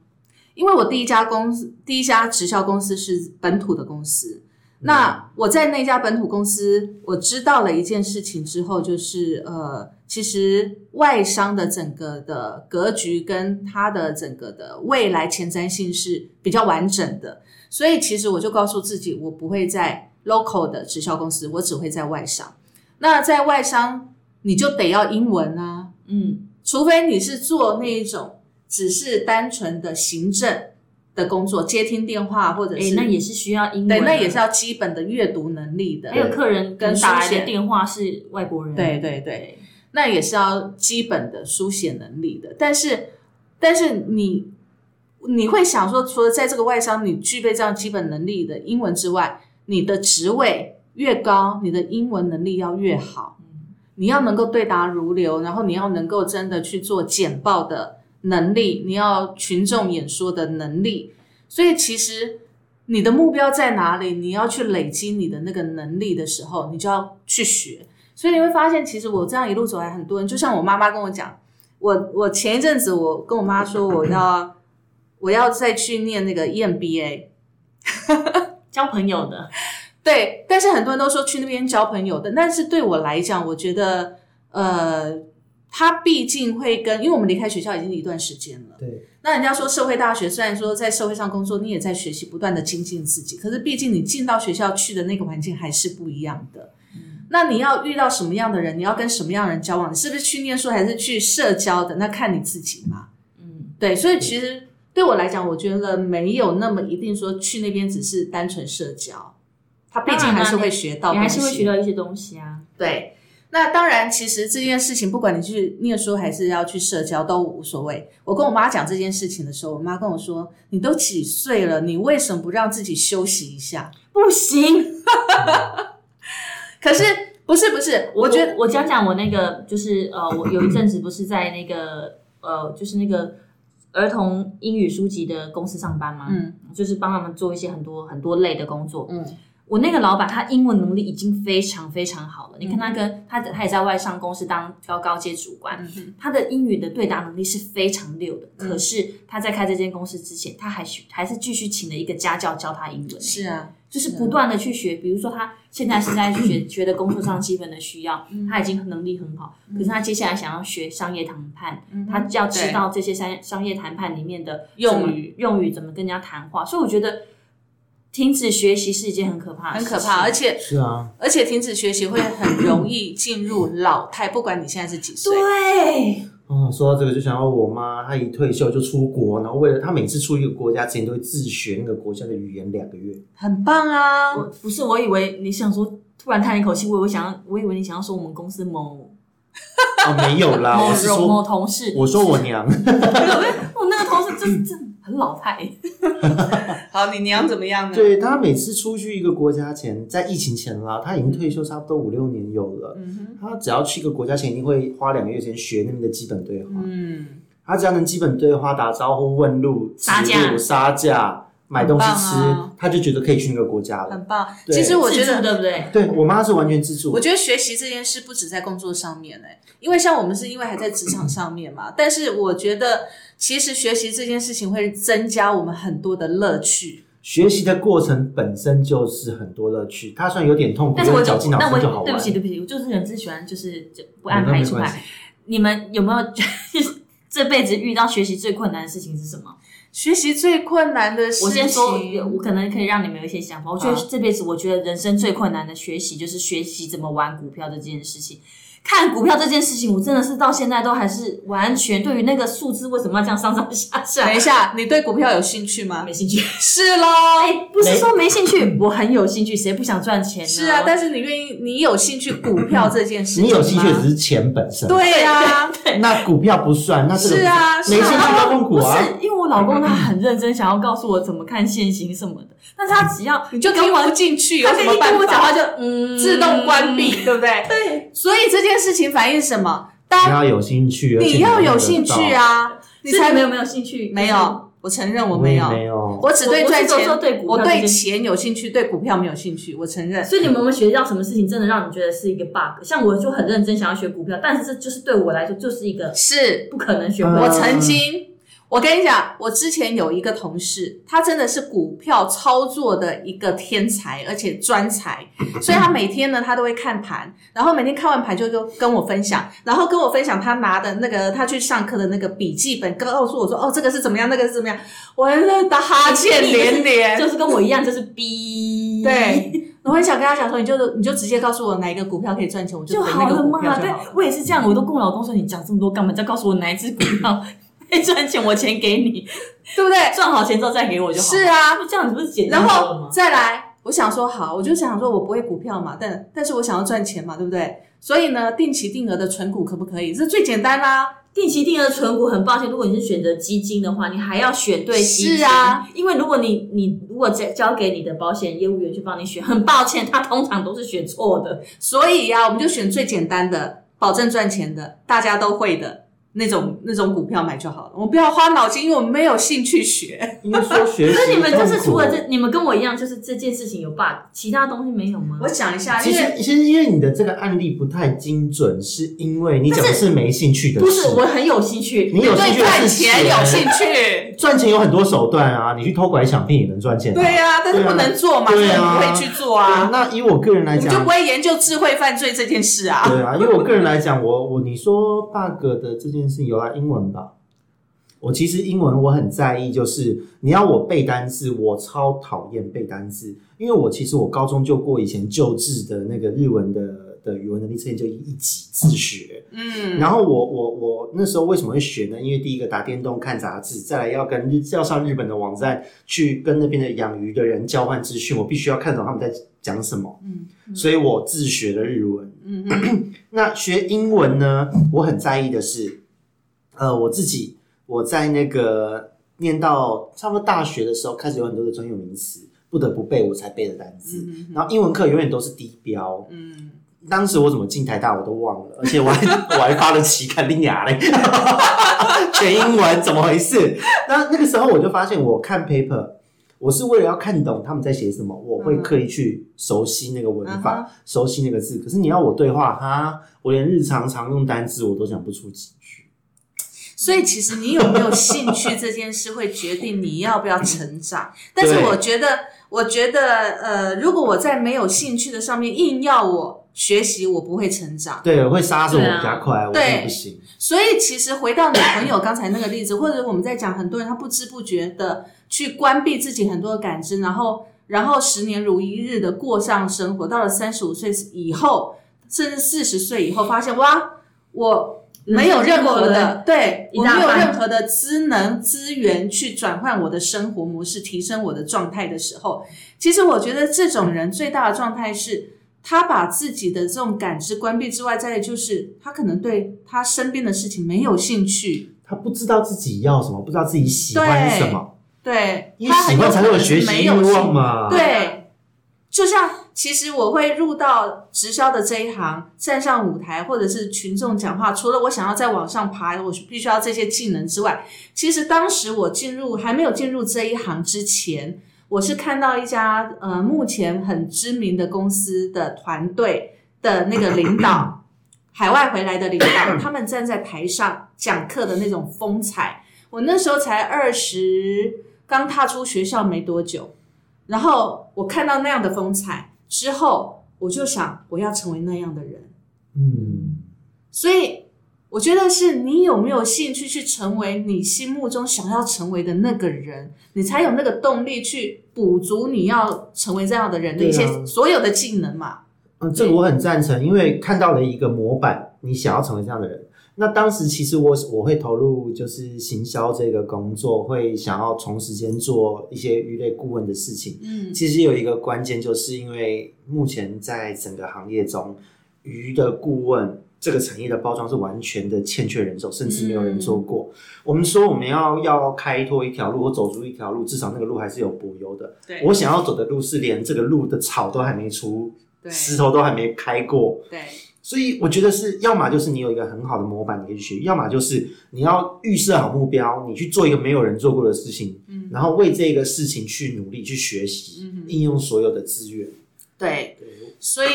因为我第一家公司第一家直销公司是本土的公司。那我在那家本土公司，我知道了一件事情之后，就是呃，其实外商的整个的格局跟它的整个的未来前瞻性是比较完整的。所以其实我就告诉自己，我不会在 local 的直销公司，我只会在外商。那在外商，你就得要英文啊，嗯除非你是做那一种只是单纯的行政的工作，接听电话或者哎、是那也是需要英文对，那也是要基本的阅读能力的。还有客人跟跟打来的电话是外国人，对对对，那也是要基本的书写能力的。但是，但是你你会想说，除了在这个外商你具备这样基本能力的英文之外，你的职位越高，你的英文能力要越好。你要能够对答如流，然后你要能够真的去做简报的能力，你要群众演说的能力。所以其实你的目标在哪里？你要去累积你的那个能力的时候，你就要去学。所以你会发现，其实我这样一路走来，很多人就像我妈妈跟我讲，我我前一阵子我跟我妈说我要我要再去念那个 E EMBA，交朋友的，对，但是很多人都说去那边交朋友的，但是对我来讲，我觉得呃，他毕竟会跟，因为我们离开学校已经一段时间了。对，那人家说社会大学，虽然说在社会上工作，你也在学习，不断的精进自己，可是毕竟你进到学校去的那个环境还是不一样的。那你要遇到什么样的人，你要跟什么样的人交往，你是不是去念书还是去社交的？那看你自己嘛。嗯，对，所以其实对我来讲，我觉得没有那么一定说去那边只是单纯社交，他毕竟还是会学到，你还是会学到一些东西啊。对，那当然，其实这件事情，不管你去念书还是要去社交，都无所谓。我跟我妈讲这件事情的时候，我妈跟我说：“你都几岁了，你为什么不让自己休息一下不行，？” 可是不是不是，我觉得我讲讲我那个就是呃，我有一阵子不是在那个呃，就是那个儿童英语书籍的公司上班嘛？嗯。就是帮他们做一些很多很多类的工作。嗯。我那个老板他英文能力已经非常非常好了，你看他跟他他也在外商公司当高高阶主管，他的英语的对答能力是非常溜的。可是他在开这间公司之前，他还需还是继续请了一个家教教他英文、是啊，就是不断的去学，比如说他现在是在学 学的工作上基本的需要，他已经能力很好，可是他接下来想要学商业谈判，他要知道这些商商业谈判里面的用语、用语怎么跟人家谈话，所以我觉得停止学习是一件很可怕的事情，很可怕，而且是啊，而且停止学习会很容易进入老态，不管你现在是几岁。对，哦，说到这个就想到我妈，她一退休就出国，然后为了她每次出一个国家之前都会自学那个国家的语言两个月。很棒啊！不是，我以为你想说，突然叹一口气，我以为想要，我以为你想要说我们公司某哦，没有啦，某我是某某，同事，我说我娘 我那个同事真真很老态，好，你娘怎么样呢？对他每次出去一个国家前，在疫情前啦，他已经退休差不多五六年有了。嗯她只要去一个国家前，一定会花两个月时间学那边的基本对话。嗯，他只要能基本对话、打招呼、问路、杀价指路杀价、买东西吃很棒啊，她就觉得可以去那个国家了。很棒。其实我觉得，对不对？对我妈是完全自助我，觉得学习这件事不止在工作上面哎、因为像我们是因为还在职场上面嘛，但是我觉得其实学习这件事情会增加我们很多的乐趣。学习的过程本身就是很多乐趣，它虽然有点痛苦，但是我绞尽脑汁就好玩。对不起对不起，我就是很只喜欢就是就不安排出来。你们有没有这辈子遇到学习最困难的事情是什么？学习最困难的事情，我先说，我可能可以让你们有一些想法。我觉得好这辈子，我觉得人生最困难的学习就是学习怎么玩股票的这件事情。看股票这件事情，我真的是到现在都还是完全对于那个数字为什么要这样上上下下等一下，你对股票有兴趣吗没？兴趣。是喽，哎，不是说没兴趣，我很有兴趣，谁不想赚钱呢？是啊，但是你愿意，你有兴趣股票这件事情你有兴趣只是钱本身，，对啊，那股票不算，那这个是啊没兴趣不啊。是，因为我老公他很认真，想要告诉我怎么看现行什么的，但是他只要你就听跟我不进去，有他跟一什么办法？跟我讲话就嗯自动关闭，对不对？对，所以这件事情反映什么？大家你要有兴趣，你要有兴趣。啊，你才没有没有兴趣？没有。我承认我没有，没有。我只对我赚钱我对，钱有兴趣，对股票没有兴趣。我承认。所以你们有没有学到什么事情，真的让你觉得是一个 bug？像我就很认真想要学股票，但是这就是对我来说就是一个是不可能学会嗯我的。曾经，我跟你讲，我之前有一个同事，他真的是股票操作的一个天才，而且专才，所以他每天呢，他都会看盘，然后每天看完盘就就跟我分享，然后跟我分享他拿的那个他去上课的那个笔记本，告诉我说，哦，这个是怎么样，那个是怎么样，我在打哈欠 连连，就是跟我一样，就是逼对。我很想跟他讲说，你就你就直接告诉我哪一个股票可以赚钱，我就就投那个好了嘛。对股票就好了。我也是这样，我都跟我老公说，你讲这么多干嘛？再告诉我哪一只股票可 以赚钱，我钱给你，对不对？赚好钱之后再给我就好。是啊，不这样子不是简单然？后再来，我想说好，我就想说我不会股票嘛，但但是我想要赚钱嘛，对不对？所以呢，定期定额的存股可不可以？这最简单啦、定期定额存股，很抱歉，如果你是选择基金的话，你还要选对基金。是啊，因为如果你你如果交交给你的保险业务员去帮你选，很抱歉，他通常都是选错的。所以呀、我们就选最简单的，保证赚钱的，大家都会的那种那种股票买就好了。我不要花脑筋，因为我没有兴趣学。你们说学习所以你们就是除了这，你们跟我一样，就是这件事情有 bug，其他东西没有吗？我讲一下，其实因为其实因为你的这个案例不太精准，是因为你讲的是没兴趣的事。不是，我很有兴趣。你有兴对趣赚钱有兴趣，赚钱有很多手段啊，你去偷拐抢骗也能赚钱、啊。对呀、但是不能做嘛，所以不会去做啊啊。那以我个人来讲我就不，会研究智慧犯罪这件事啊。对啊，因为我个人来讲，我我你说 bug 的这件事由来，英文吧。我其实英文我很在意，就是你要我背单字，我超讨厌背单字，因为我其实我高中就过以前旧制的那个日文的的语文能力测验，就一级自学。嗯，然后我我我那时候为什么会学呢？因为第一个打电动、看杂志，再来要跟日要上日本的网站去跟那边的养鱼的人交换资讯，我必须要看懂他们在讲什么，嗯所以我自学了日文。嗯嗯那学英文呢，我很在意的是，呃，我自己我在那个念到差不多大学的时候，开始有很多的专有名词不得不背，我才背的单词。嗯然后英文课永远都是低标，嗯，当时我怎么进台大我都忘了，而且我还 我还发了期刊，拎牙嘞，全英文，怎么回事？那那个时候我就发现，我看 paper，我是为了要看懂他们在写什么，我会刻意去熟悉那个文法，嗯熟悉那个字。可是你要我对话，哈，我连日常常用单字我都讲不出几句。所以其实你有没有兴趣这件事，会决定你要不要成长。但是我觉得，我觉得，呃，如果我在没有兴趣的上面硬要我学习，我不会成长。对，会杀死我对啊比较快，我对不行。所以其实回到你朋友刚才那个例子，或者我们在讲很多人他不知不觉的去关闭自己很多的感知，然后然后十年如一日的过上生活，到了三十五岁以后，甚至四十岁以后，发现哇，我没有任何的，对我没有任何的资能资源去转换我的生活模式，提升我的状态的时候，其实我觉得这种人最大的状态是。他把自己的这种感知关闭之外，再来就是他可能对他身边的事情没有兴趣，他不知道自己要什么，不知道自己喜欢什么，对，因为他喜欢才会有学习欲没有兴望嘛。对，就像其实我会入到直销的这一行，站上舞台或者是群众讲话，除了我想要在网上爬，我必须要这些技能之外，其实当时我进入还没有进入这一行之前，我是看到一家呃目前很知名的公司的团队的那个领导。海外回来的领导，他们站在台上讲课的那种风采，我那时候才二十，刚踏出学校没多久，然后我看到那样的风采之后，我就想我要成为那样的人。嗯，所以我觉得是你有没有兴趣去成为你心目中想要成为的那个人，你才有那个动力去补足你要成为这样的人的一些所有的技能嘛。嗯，这个我很赞成，因为看到了一个模板，你想要成为这样的人。那当时其实我我会投入就是行销这个工作，会想要从时间做一些鱼类顾问的事情。嗯其实有一个关键，就是因为目前在整个行业中，鱼的顾问这个产业的包装是完全的欠缺人手，甚至没有人做过。我们说我们要要开拓一条路或走出一条路，至少那个路还是有柏油的。对我想要走的路是连这个路的草都还没出，对石头都还没开过。对所以我觉得是，要么就是你有一个很好的模板你可以去学，要么就是你要预设好目标，你去做一个没有人做过的事情，嗯然后为这个事情去努力去学习，嗯应用所有的资源。对，对，所以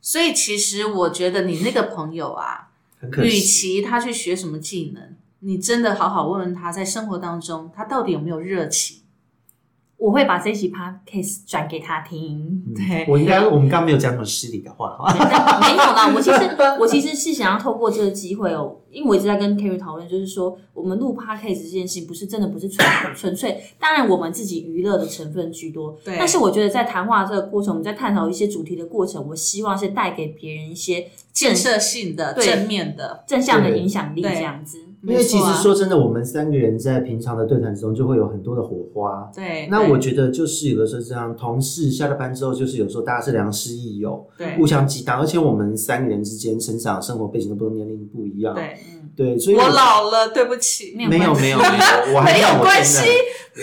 所以其实我觉得你那个朋友啊，与很可惜。其他去学什么技能，你真的好好问问他，在生活当中他到底有没有热情。我会把这一集 podcast 转给他听。嗯对我应该我们刚刚没有讲什么失礼的话哈。没有啦，我其实我其实是想要透过这个机会哦，因为我一直在跟 Kerry 讨论，就是说我们录 podcast 这件事情不是真的不是纯纯粹，当然我们自己娱乐的成分居多，对但是我觉得在谈话这个过程，我们在探讨一些主题的过程，我希望是带给别人一些建设性的、正面的，正向的影响力，这样子。因为其实说真的，我们三个人在平常的对谈之中就会有很多的火花。对，那我觉得就是有的时候这样，同事下了班之后，就是有时候大家是良师益友，对互相激荡，而且我们三个人之间成长、生活背景都不同，年龄不一样。对，对，所以我老了，对不起，没有没有没有没有，我还没有关系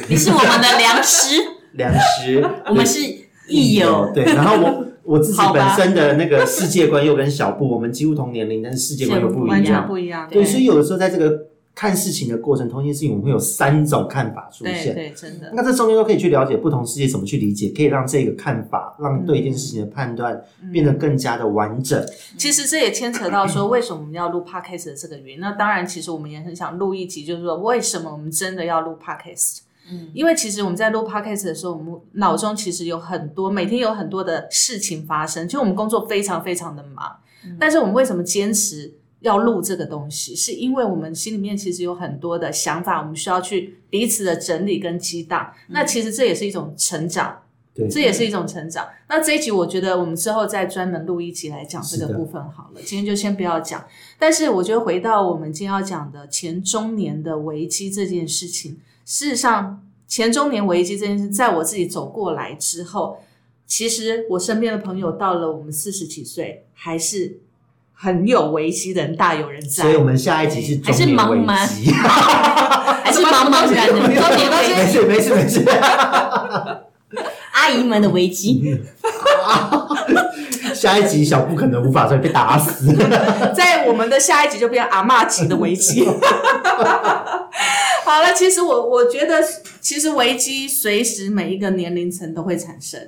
你是我们的良师，良师，我们是益友。对，然后我我自己本身的那个世界观又跟小布，我们几乎同年龄，但是世界观又不完全一样。不一样。对，所以有的时候在这个看事情的过程，同一件事情我们会有三种看法出现。对对，真的，那这中间都可以去了解不同世界怎么去理解，可以让这个看法，让对一件事情的判断嗯变得更加的完整。其实这也牵扯到说，为什么我们要录 podcast 的这个原因。那当然，其实我们也很想录一集，就是说为什么我们真的要录 podcast。嗯因为其实我们在录 podcast 的时候，我们脑中其实有很多，每天有很多的事情发生。就我们工作非常非常的忙，但是我们为什么坚持要录这个东西？是因为我们心里面其实有很多的想法，我们需要去彼此的整理跟激荡。那其实这也是一种成长。对，这也是一种成长。那这一集我觉得我们之后再专门录一集来讲这个部分好了，今天就先不要讲。但是我觉得回到我们今天要讲的前中年的危机这件事情，事实上前中年危机这件事，在我自己走过来之后，其实我身边的朋友到了我们四十几岁，还是很有危机的人，大有人在。所以我们下一集是还是茫茫机。还是茫茫然的 中年危没事没事没事。阿姨们的危机。下一集小布可能无法再被打死。在我们的下一集就变阿嬷级的危机。好了，其实我我觉得，其实危机随时每一个年龄层都会产生。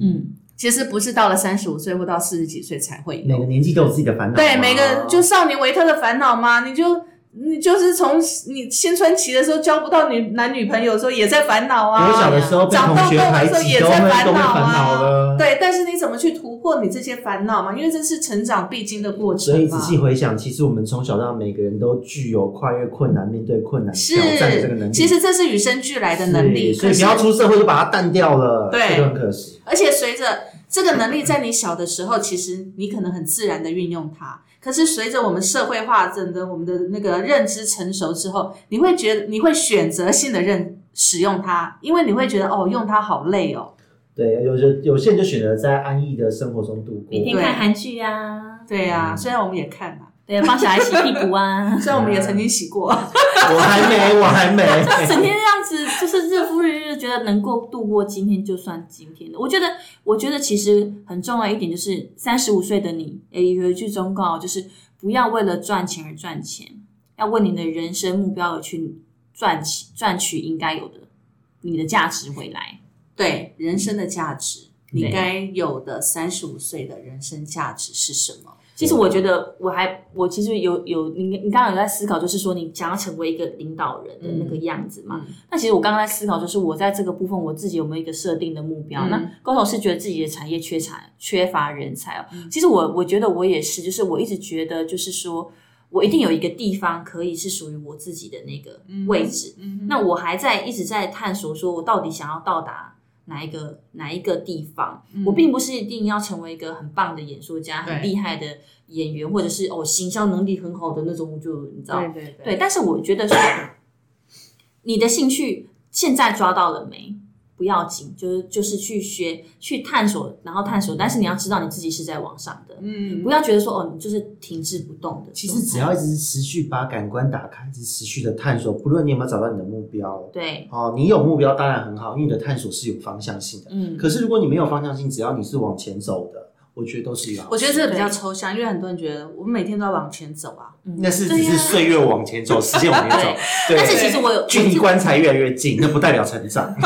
嗯，其实不是到了三十五岁或到四十几岁才会有每个。年纪都有自己的烦恼啊。对，每个就少年维特的烦恼嘛，你就你就是从你青春期的时候交不到女男女朋友的时候也在烦恼啊，国小的时候被同长痘痘的时候也在烦恼啊。对，但是你怎么去突破你这些烦恼嘛？因为这是成长必经的过程。所以仔细回想，其实我们从小到大每个人都具有跨越困难、面对困难、是挑战的这个能力。其实这是与生俱来的能力，所以不要出社会就把它淡掉了，对很可惜。而且随着这个能力在你小的时候，其实你可能很自然的运用它。可是随着我们社会化，整个我们的那个认知成熟之后，你会觉得你会选择性的认使用它，因为你会觉得哦，用它好累哦。对，有些有些人就选择在安逸的生活中度过。每天看韩剧啊，对呀、虽然我们也看嘛，对，帮小孩洗屁股啊，虽然我们也曾经洗过，我还没，我还没。整天这样子就是日复一日，觉得能够度过今天就算今天的。我觉得，我觉得其实很重要一点就是，三十五岁的你，诶，有一句忠告，就是不要为了赚钱而赚钱，要为你的人生目标而去赚取赚取应该有的你的价值回来。对人生的价值，你该有的三十五岁的人生价值是什么？其实我觉得，我还我其实有有你你刚刚有在思考，就是说你想要成为一个领导人的那个样子嘛？嗯那其实我刚刚在思考，就是我在这个部分我自己有没有一个设定的目标？嗯那高总是觉得自己的产业缺产缺乏人才哦。嗯其实我我觉得我也是，就是我一直觉得就是说我一定有一个地方可以是属于我自己的那个位置。嗯那我还在一直在探索，说我到底想要到达。哪一个哪一个地方？我并不是一定要成为一个很棒的演说家、很厉害的演员，或者是哦行销能力很好的那种，我就你知道，对对对，但是我觉得说，你的兴趣现在抓到了没？不要紧，就是就是去学、去探索，然后探索。但是你要知道你自己是在往上的，嗯不要觉得说哦，你就是停滞不动的。其实只要一直持续把感官打开，一直持续的探索，不论你有没有找到你的目标，对，哦，你有目标当然很好，因为你的探索是有方向性的。嗯，可是如果你没有方向性，只要你是往前走的，我觉得都是一样。我觉得这个比较抽象，因为很多人觉得我们每天都要往前走啊。那是只是岁月往前走，时间往前走。对，但是其实我有，距离棺材越来越近，那不代表成长。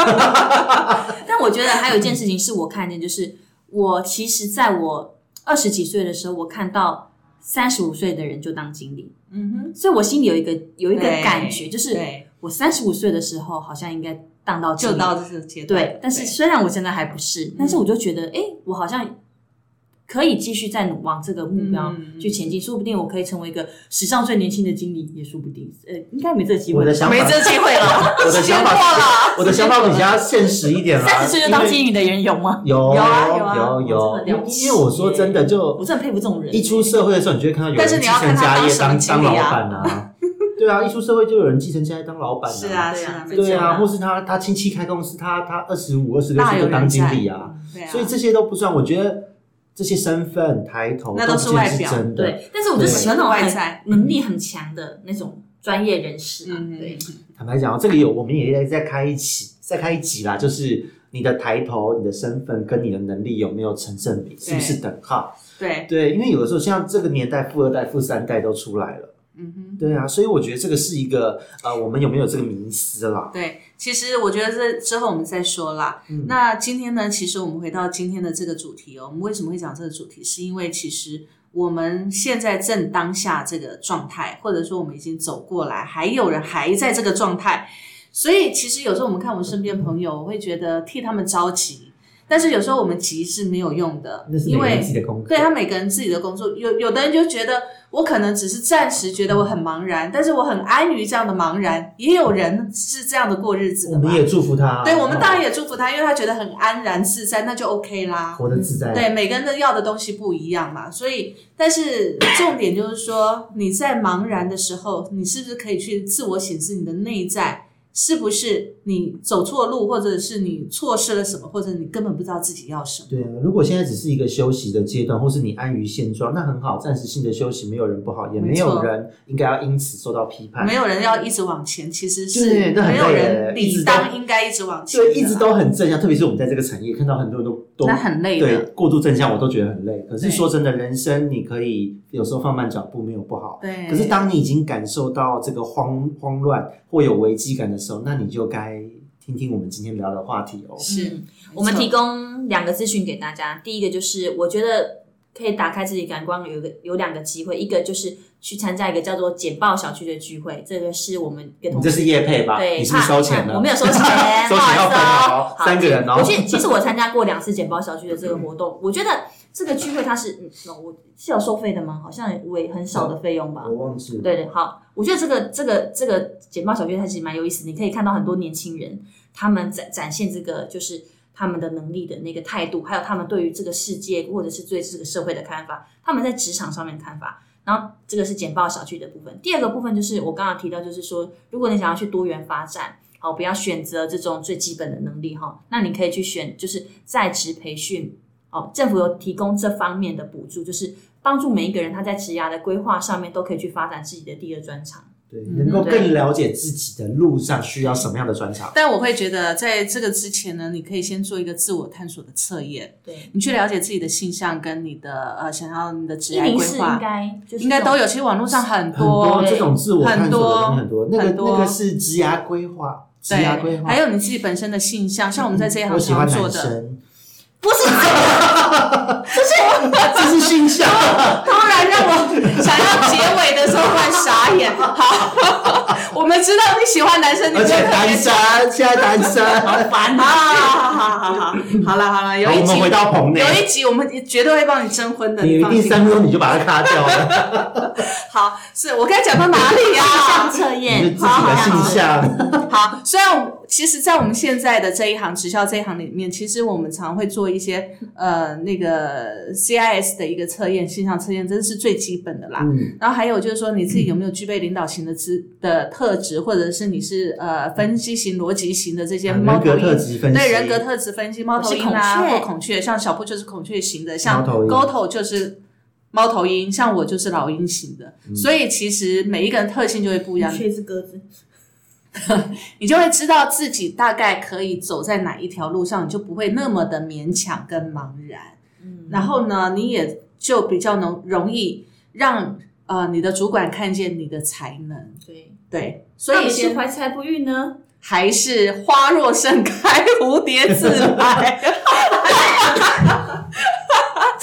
但我觉得还有一件事情是我看见，就是我其实在我二十几岁的时候，我看到三十五岁的人就当经理，嗯哼，所以我心里有一个有一个感觉，就是，我三十五岁的时候好像应该当到就到这个阶段。对，但是虽然我现在还不是，但是我就觉得，哎、我好像可以继续再往这个目标嗯去前进，说不定我可以成为一个史上最年轻的经理，也说不定。呃，应该没这个机会。我的想法没这机会了，我的想法了。我的想法比较现实一点了。三十岁就当经理，的人有吗？有有啊有啊有因为我说真的，就我真的佩服这种人。一出社会的时候，你就会看到有人继承家业当当老板啊。对啊，一出社会就有人继承家业当老板是啊，对啊是啊，对啊，或是他他亲戚开公司，他他二十五、二十六岁就当经理啊，对啊，所以这些都不算。我觉得这些身份抬头那都是外表真的。对，但是我就喜欢那种外在能力很强的那种专业人士啊。嗯对，坦白讲，这个有我们也在在开一期，再开一集啦，就是你的抬头、你的身份跟你的能力有没有成正比，是不是等号？对，对，因为有的时候像这个年代，富二代、富三代都出来了。嗯哼。对啊，所以我觉得这个是一个呃，我们有没有这个迷思啦？对，其实我觉得这之后我们再说啦。嗯那今天呢，其实我们回到今天的这个主题哦，我们为什么会讲这个主题？是因为其实我们现在正当下这个状态，或者说我们已经走过来，还有人还在这个状态，所以其实有时候我们看我们身边朋友，我会觉得替他们着急，但是有时候我们急是没有用的那，是因为自己的。对他每个人自己的工作，有有的人就觉得我可能只是暂时觉得我很茫然，但是我很安于这样的茫然。也有人是这样的过日子的嘛。我们也祝福他。对，我们当然也也祝福他，因为他觉得很安然自在，那就 OK 啦。活得自在。对，每个人的要的东西不一样嘛，所以，但是重点就是说，你在茫然的时候，你是不是可以去自我显示你的内在，是不是你走错路，或者是你错失了什么，或者你根本不知道自己要什么。对啊，如果现在只是一个休息的阶段，或是你安于现状，那很好，暂时性的休息，没有人不好，也没有人应该要因此受到批判。没有人要一直往前，其实是没有人理当应该一直往前对，一直都很正向，特别是我们在这个产业看到很多人都都那很累对的。过度正向，我都觉得很累。可是说真的，人生你可以有时候放慢脚步，没有不好。对，可是当你已经感受到这个慌慌乱或有危机感的时候，那你就该听听我们今天聊的话题哦。是嗯我们提供两个资讯给大家。第一个就是我觉得可以打开自己感官，有一个有两个机会，一个就是去参加一个叫做简报小区的聚会，这个是我们跟同事你这是叶配吧？对，你是不是收钱的？我没有收钱，收钱要分好三个人哦我。其其实我参加过两次简报小区的这个活动，我觉得这个聚会它是，嗯，我是有收费的吗？好像也很少的费用吧。我忘记了。对对，好，我觉得这个这个这个简报小聚它其实蛮有意思，你可以看到很多年轻人他们展展现这个就是他们的能力的那个态度，还有他们对于这个世界或者是对这个社会的看法，他们在职场上面的看法。然后这个是简报小聚的部分，第二个部分就是我刚刚提到，就是说如果你想要去多元发展，好，不要选择这种最基本的能力哈，那你可以去选就是在职培训，哦，政府有提供这方面的补助，就是帮助每一个人他在职涯的规划上面都可以去发展自己的第二专长。对，嗯能够更了解自己的路上需要什么样的专长。但我会觉得，在这个之前呢，你可以先做一个自我探索的测验，对，你去了解自己的性向跟你的呃想要你的职业规划应，该应该都有。其实网络上很很多多，这种自我探索的东西很很多，那个很多那个是职涯规划，职对涯规，划。还有你自己本身的性向，像我们在这一行我喜欢常做的，不是这是性向。突然让我想要结尾的时候突然傻眼。好，我们知道你喜欢男生，你而且单身，现在单身。烦啊！好好好好，好了好了，有好，我们一集回到棚内有，一集我们绝对会帮你征婚的，你一。定三分钟你就把它卡掉了，好，是我该讲到哪里啊？相测你验，自己的性向。好，虽然我其实，在我们现在的这一行直销这一行里面，其实我们常会做一些呃那个 CIS 的一个测验，线上测验，这是最基本的啦。嗯，然后还有就是说，你自己有没有具备领导型的资的特质，或者是你是呃分析型、逻辑型的这些猫人格头鹰特质分析，对人格特质分析，猫头鹰啊，或孔雀，像小布就是孔雀型的，像 Goto 就是猫头鹰，像我就是老鹰型的，嗯所以其实每一个人特性就会不一样，却是鸽子。你就会知道自己大概可以走在哪一条路上，你就不会那么的勉强跟茫然。嗯，然后呢，你也就比较能容易让呃你的主管看见你的才能，对，对，所所以是怀才不遇呢？还是花若盛开，蝴蝶自来。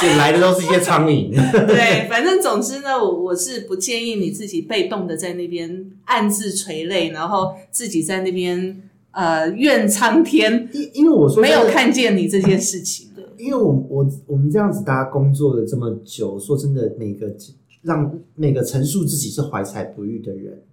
这来的都是一些苍蝇。对，反正总之呢，我我是不建议你自己被动的在那边暗自垂泪，然后自己在那边呃怨苍天因因为我说没有看见你这件事情。因为我我我们这样子，大家工作了这么久，说真的，每个让每个陈述自己是怀才不遇的人，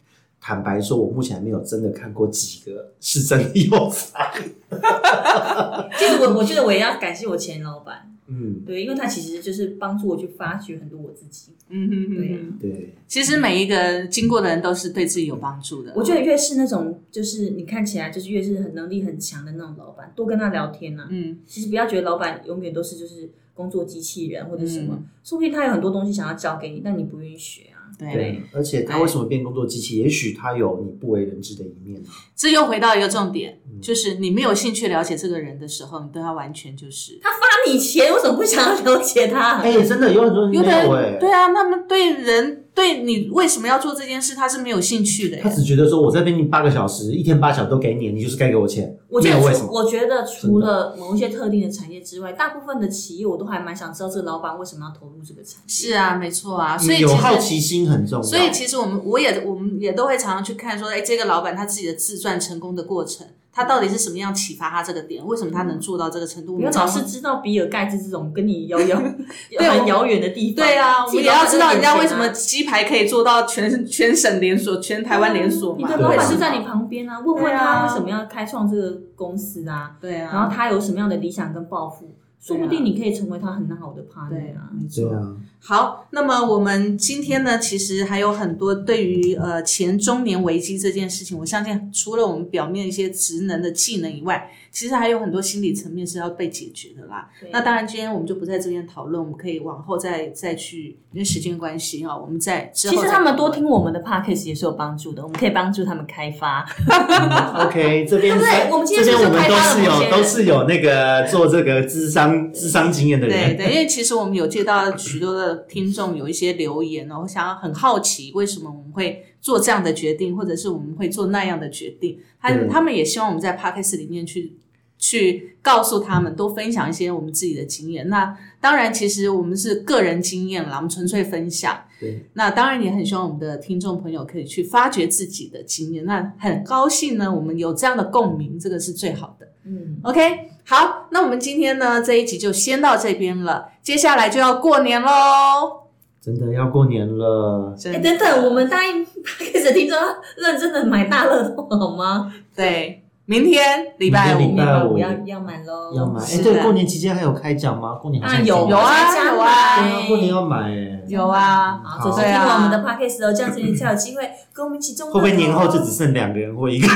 坦白说，我目前还没有真的看过几个是真的有才。其实我我觉得我也要感谢我前老板，嗯，对，因为他其实就是帮助我去发掘很多我自己。嗯哼哼对啊，对，其实每一个经过的人都是对自己有帮助的。我觉得越是那种就是你看起来就是越是很能力很强的那种老板，多跟他聊天呐、嗯，其实不要觉得老板永远都是就是工作机器人或者什么，嗯说不定他有很多东西想要教给你，但你不愿意学啊。对，对，而且他为什么变工作机器？也许他有你不为人知的一面呢。这又回到一个重点，嗯就是你没有兴趣了解这个人的时候，你对他完全就是。他发你钱，为什么不想要了解他？哎、真的有很多人有的没有哎、人对啊，那么对人对你为什么要做这件事，他是没有兴趣的。他只觉得说我这边你八个小时，一天八小时都给你，你就是该给我钱。我觉得？我觉得除了某一些特定的产业之外，大部分的企业我都还蛮想知道这个老板为什么要投入这个产业。是啊，没错啊，所以嗯有好奇心很重要。所以其实我们我也我们也都会常常去看说，哎，这个老板他自己的自传成功的过程，他到底是什么样启发他这个点？为什么他能做到这个程度？我不要老是知道比尔盖茨这种跟你遥 遥对很遥远的地方。对啊，我们也要知道人家为什么鸡排可以做到全全省连锁、全台湾连锁嘛？你的老板就在你旁边啊，问问啊他为什么要开创这个公司啊，对啊，然后他有什么样的理想跟抱负。说不定你可以成为他很好的 partner 啊。没错。对啊，好，那么我们今天呢，其实还有很多对于呃前中年危机这件事情，我相信除了我们表面一些职能的技能以外，其实还有很多心理层面是要被解决的啦。那当然，今天我们就不在这边讨论，我们可以往后再再去，因为时间关系啊，我们再之后其实他们多听我们的 podcast 也是有帮助的，我们可以帮助他们开发。OK，这边对三我们今天这边我们都是有都是有那个做这个智商智商经验的人。对对，因为其实我们有接到许多的听众有一些留言哦，我想要很好奇为什么我们会做这样的决定，或者是我们会做那样的决定。他他们也希望我们在 podcast 里面去去告诉他们，多分享一些我们自己的经验。那当然，其实我们是个人经验啦，我们纯粹分享。对，那当然也很希望我们的听众朋友可以去发掘自己的经验。那很高兴呢，我们有这样的共鸣，这个是最好的。嗯，OK，好，那我们今天呢这一集就先到这边了，接下来就要过年喽。真的要过年了，哎，真的等等，我们答应 podcast 的听众认真的买大乐透好吗？对，明天礼拜五明天礼拜五要要买喽，要买。哎，对，过年期间还有开奖吗？过年好像啊有有啊有啊对啊，过年要买哎。有啊，好，好这是听对啊我们的 podcast 哦，这样子你才有机会跟我们一起中。会不会年后就只剩两个人或一个中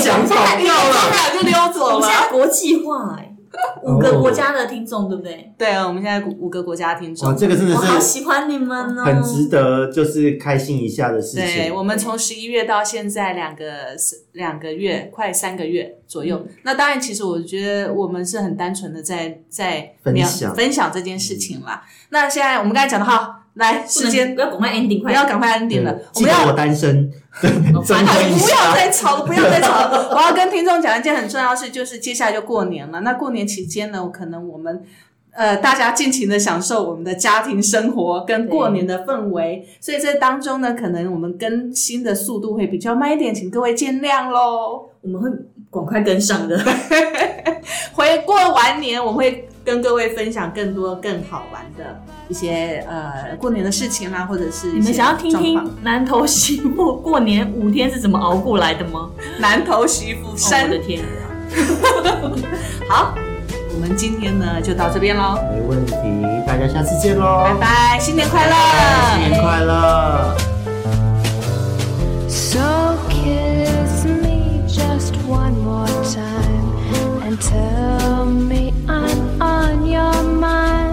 奖跑掉了？俩就溜走了现。在国际化哎，五个国家的听众，对不对？对啊，我们现在五个国家听众哇，，这个真的我好是喜欢你们哦，很值得，就是开心一下的事情对情。我们从十一月到现在两个两个月，快三个月左右。嗯那当然，其实我觉得我们是很单纯的在在分享分享这件事情啦。那现在我们刚才讲的好，来时间不要赶快 ending，快要赶快 ending 了，我们要记得我单身，不要。再吵了，不要再吵了。我要跟听众讲一件很重要的事，就是接下来就过年了。那过年期间呢，可能我们呃大家尽情的享受我们的家庭生活跟过年的氛围，所以这当中呢，可能我们更新的速度会比较慢一点，请各位见谅喽。我们会赶快跟上的。回过完年，我会跟各位分享更多更好玩的一些呃过年的事情啦或者是你们想要听听南头媳妇过年五天是怎么熬过来的吗？南头媳妇三十天 好我们今天呢就到这边喽没问题大家下次见喽拜拜新年快乐。新年快乐。So kiss me just one more time tell me i'm on your mind.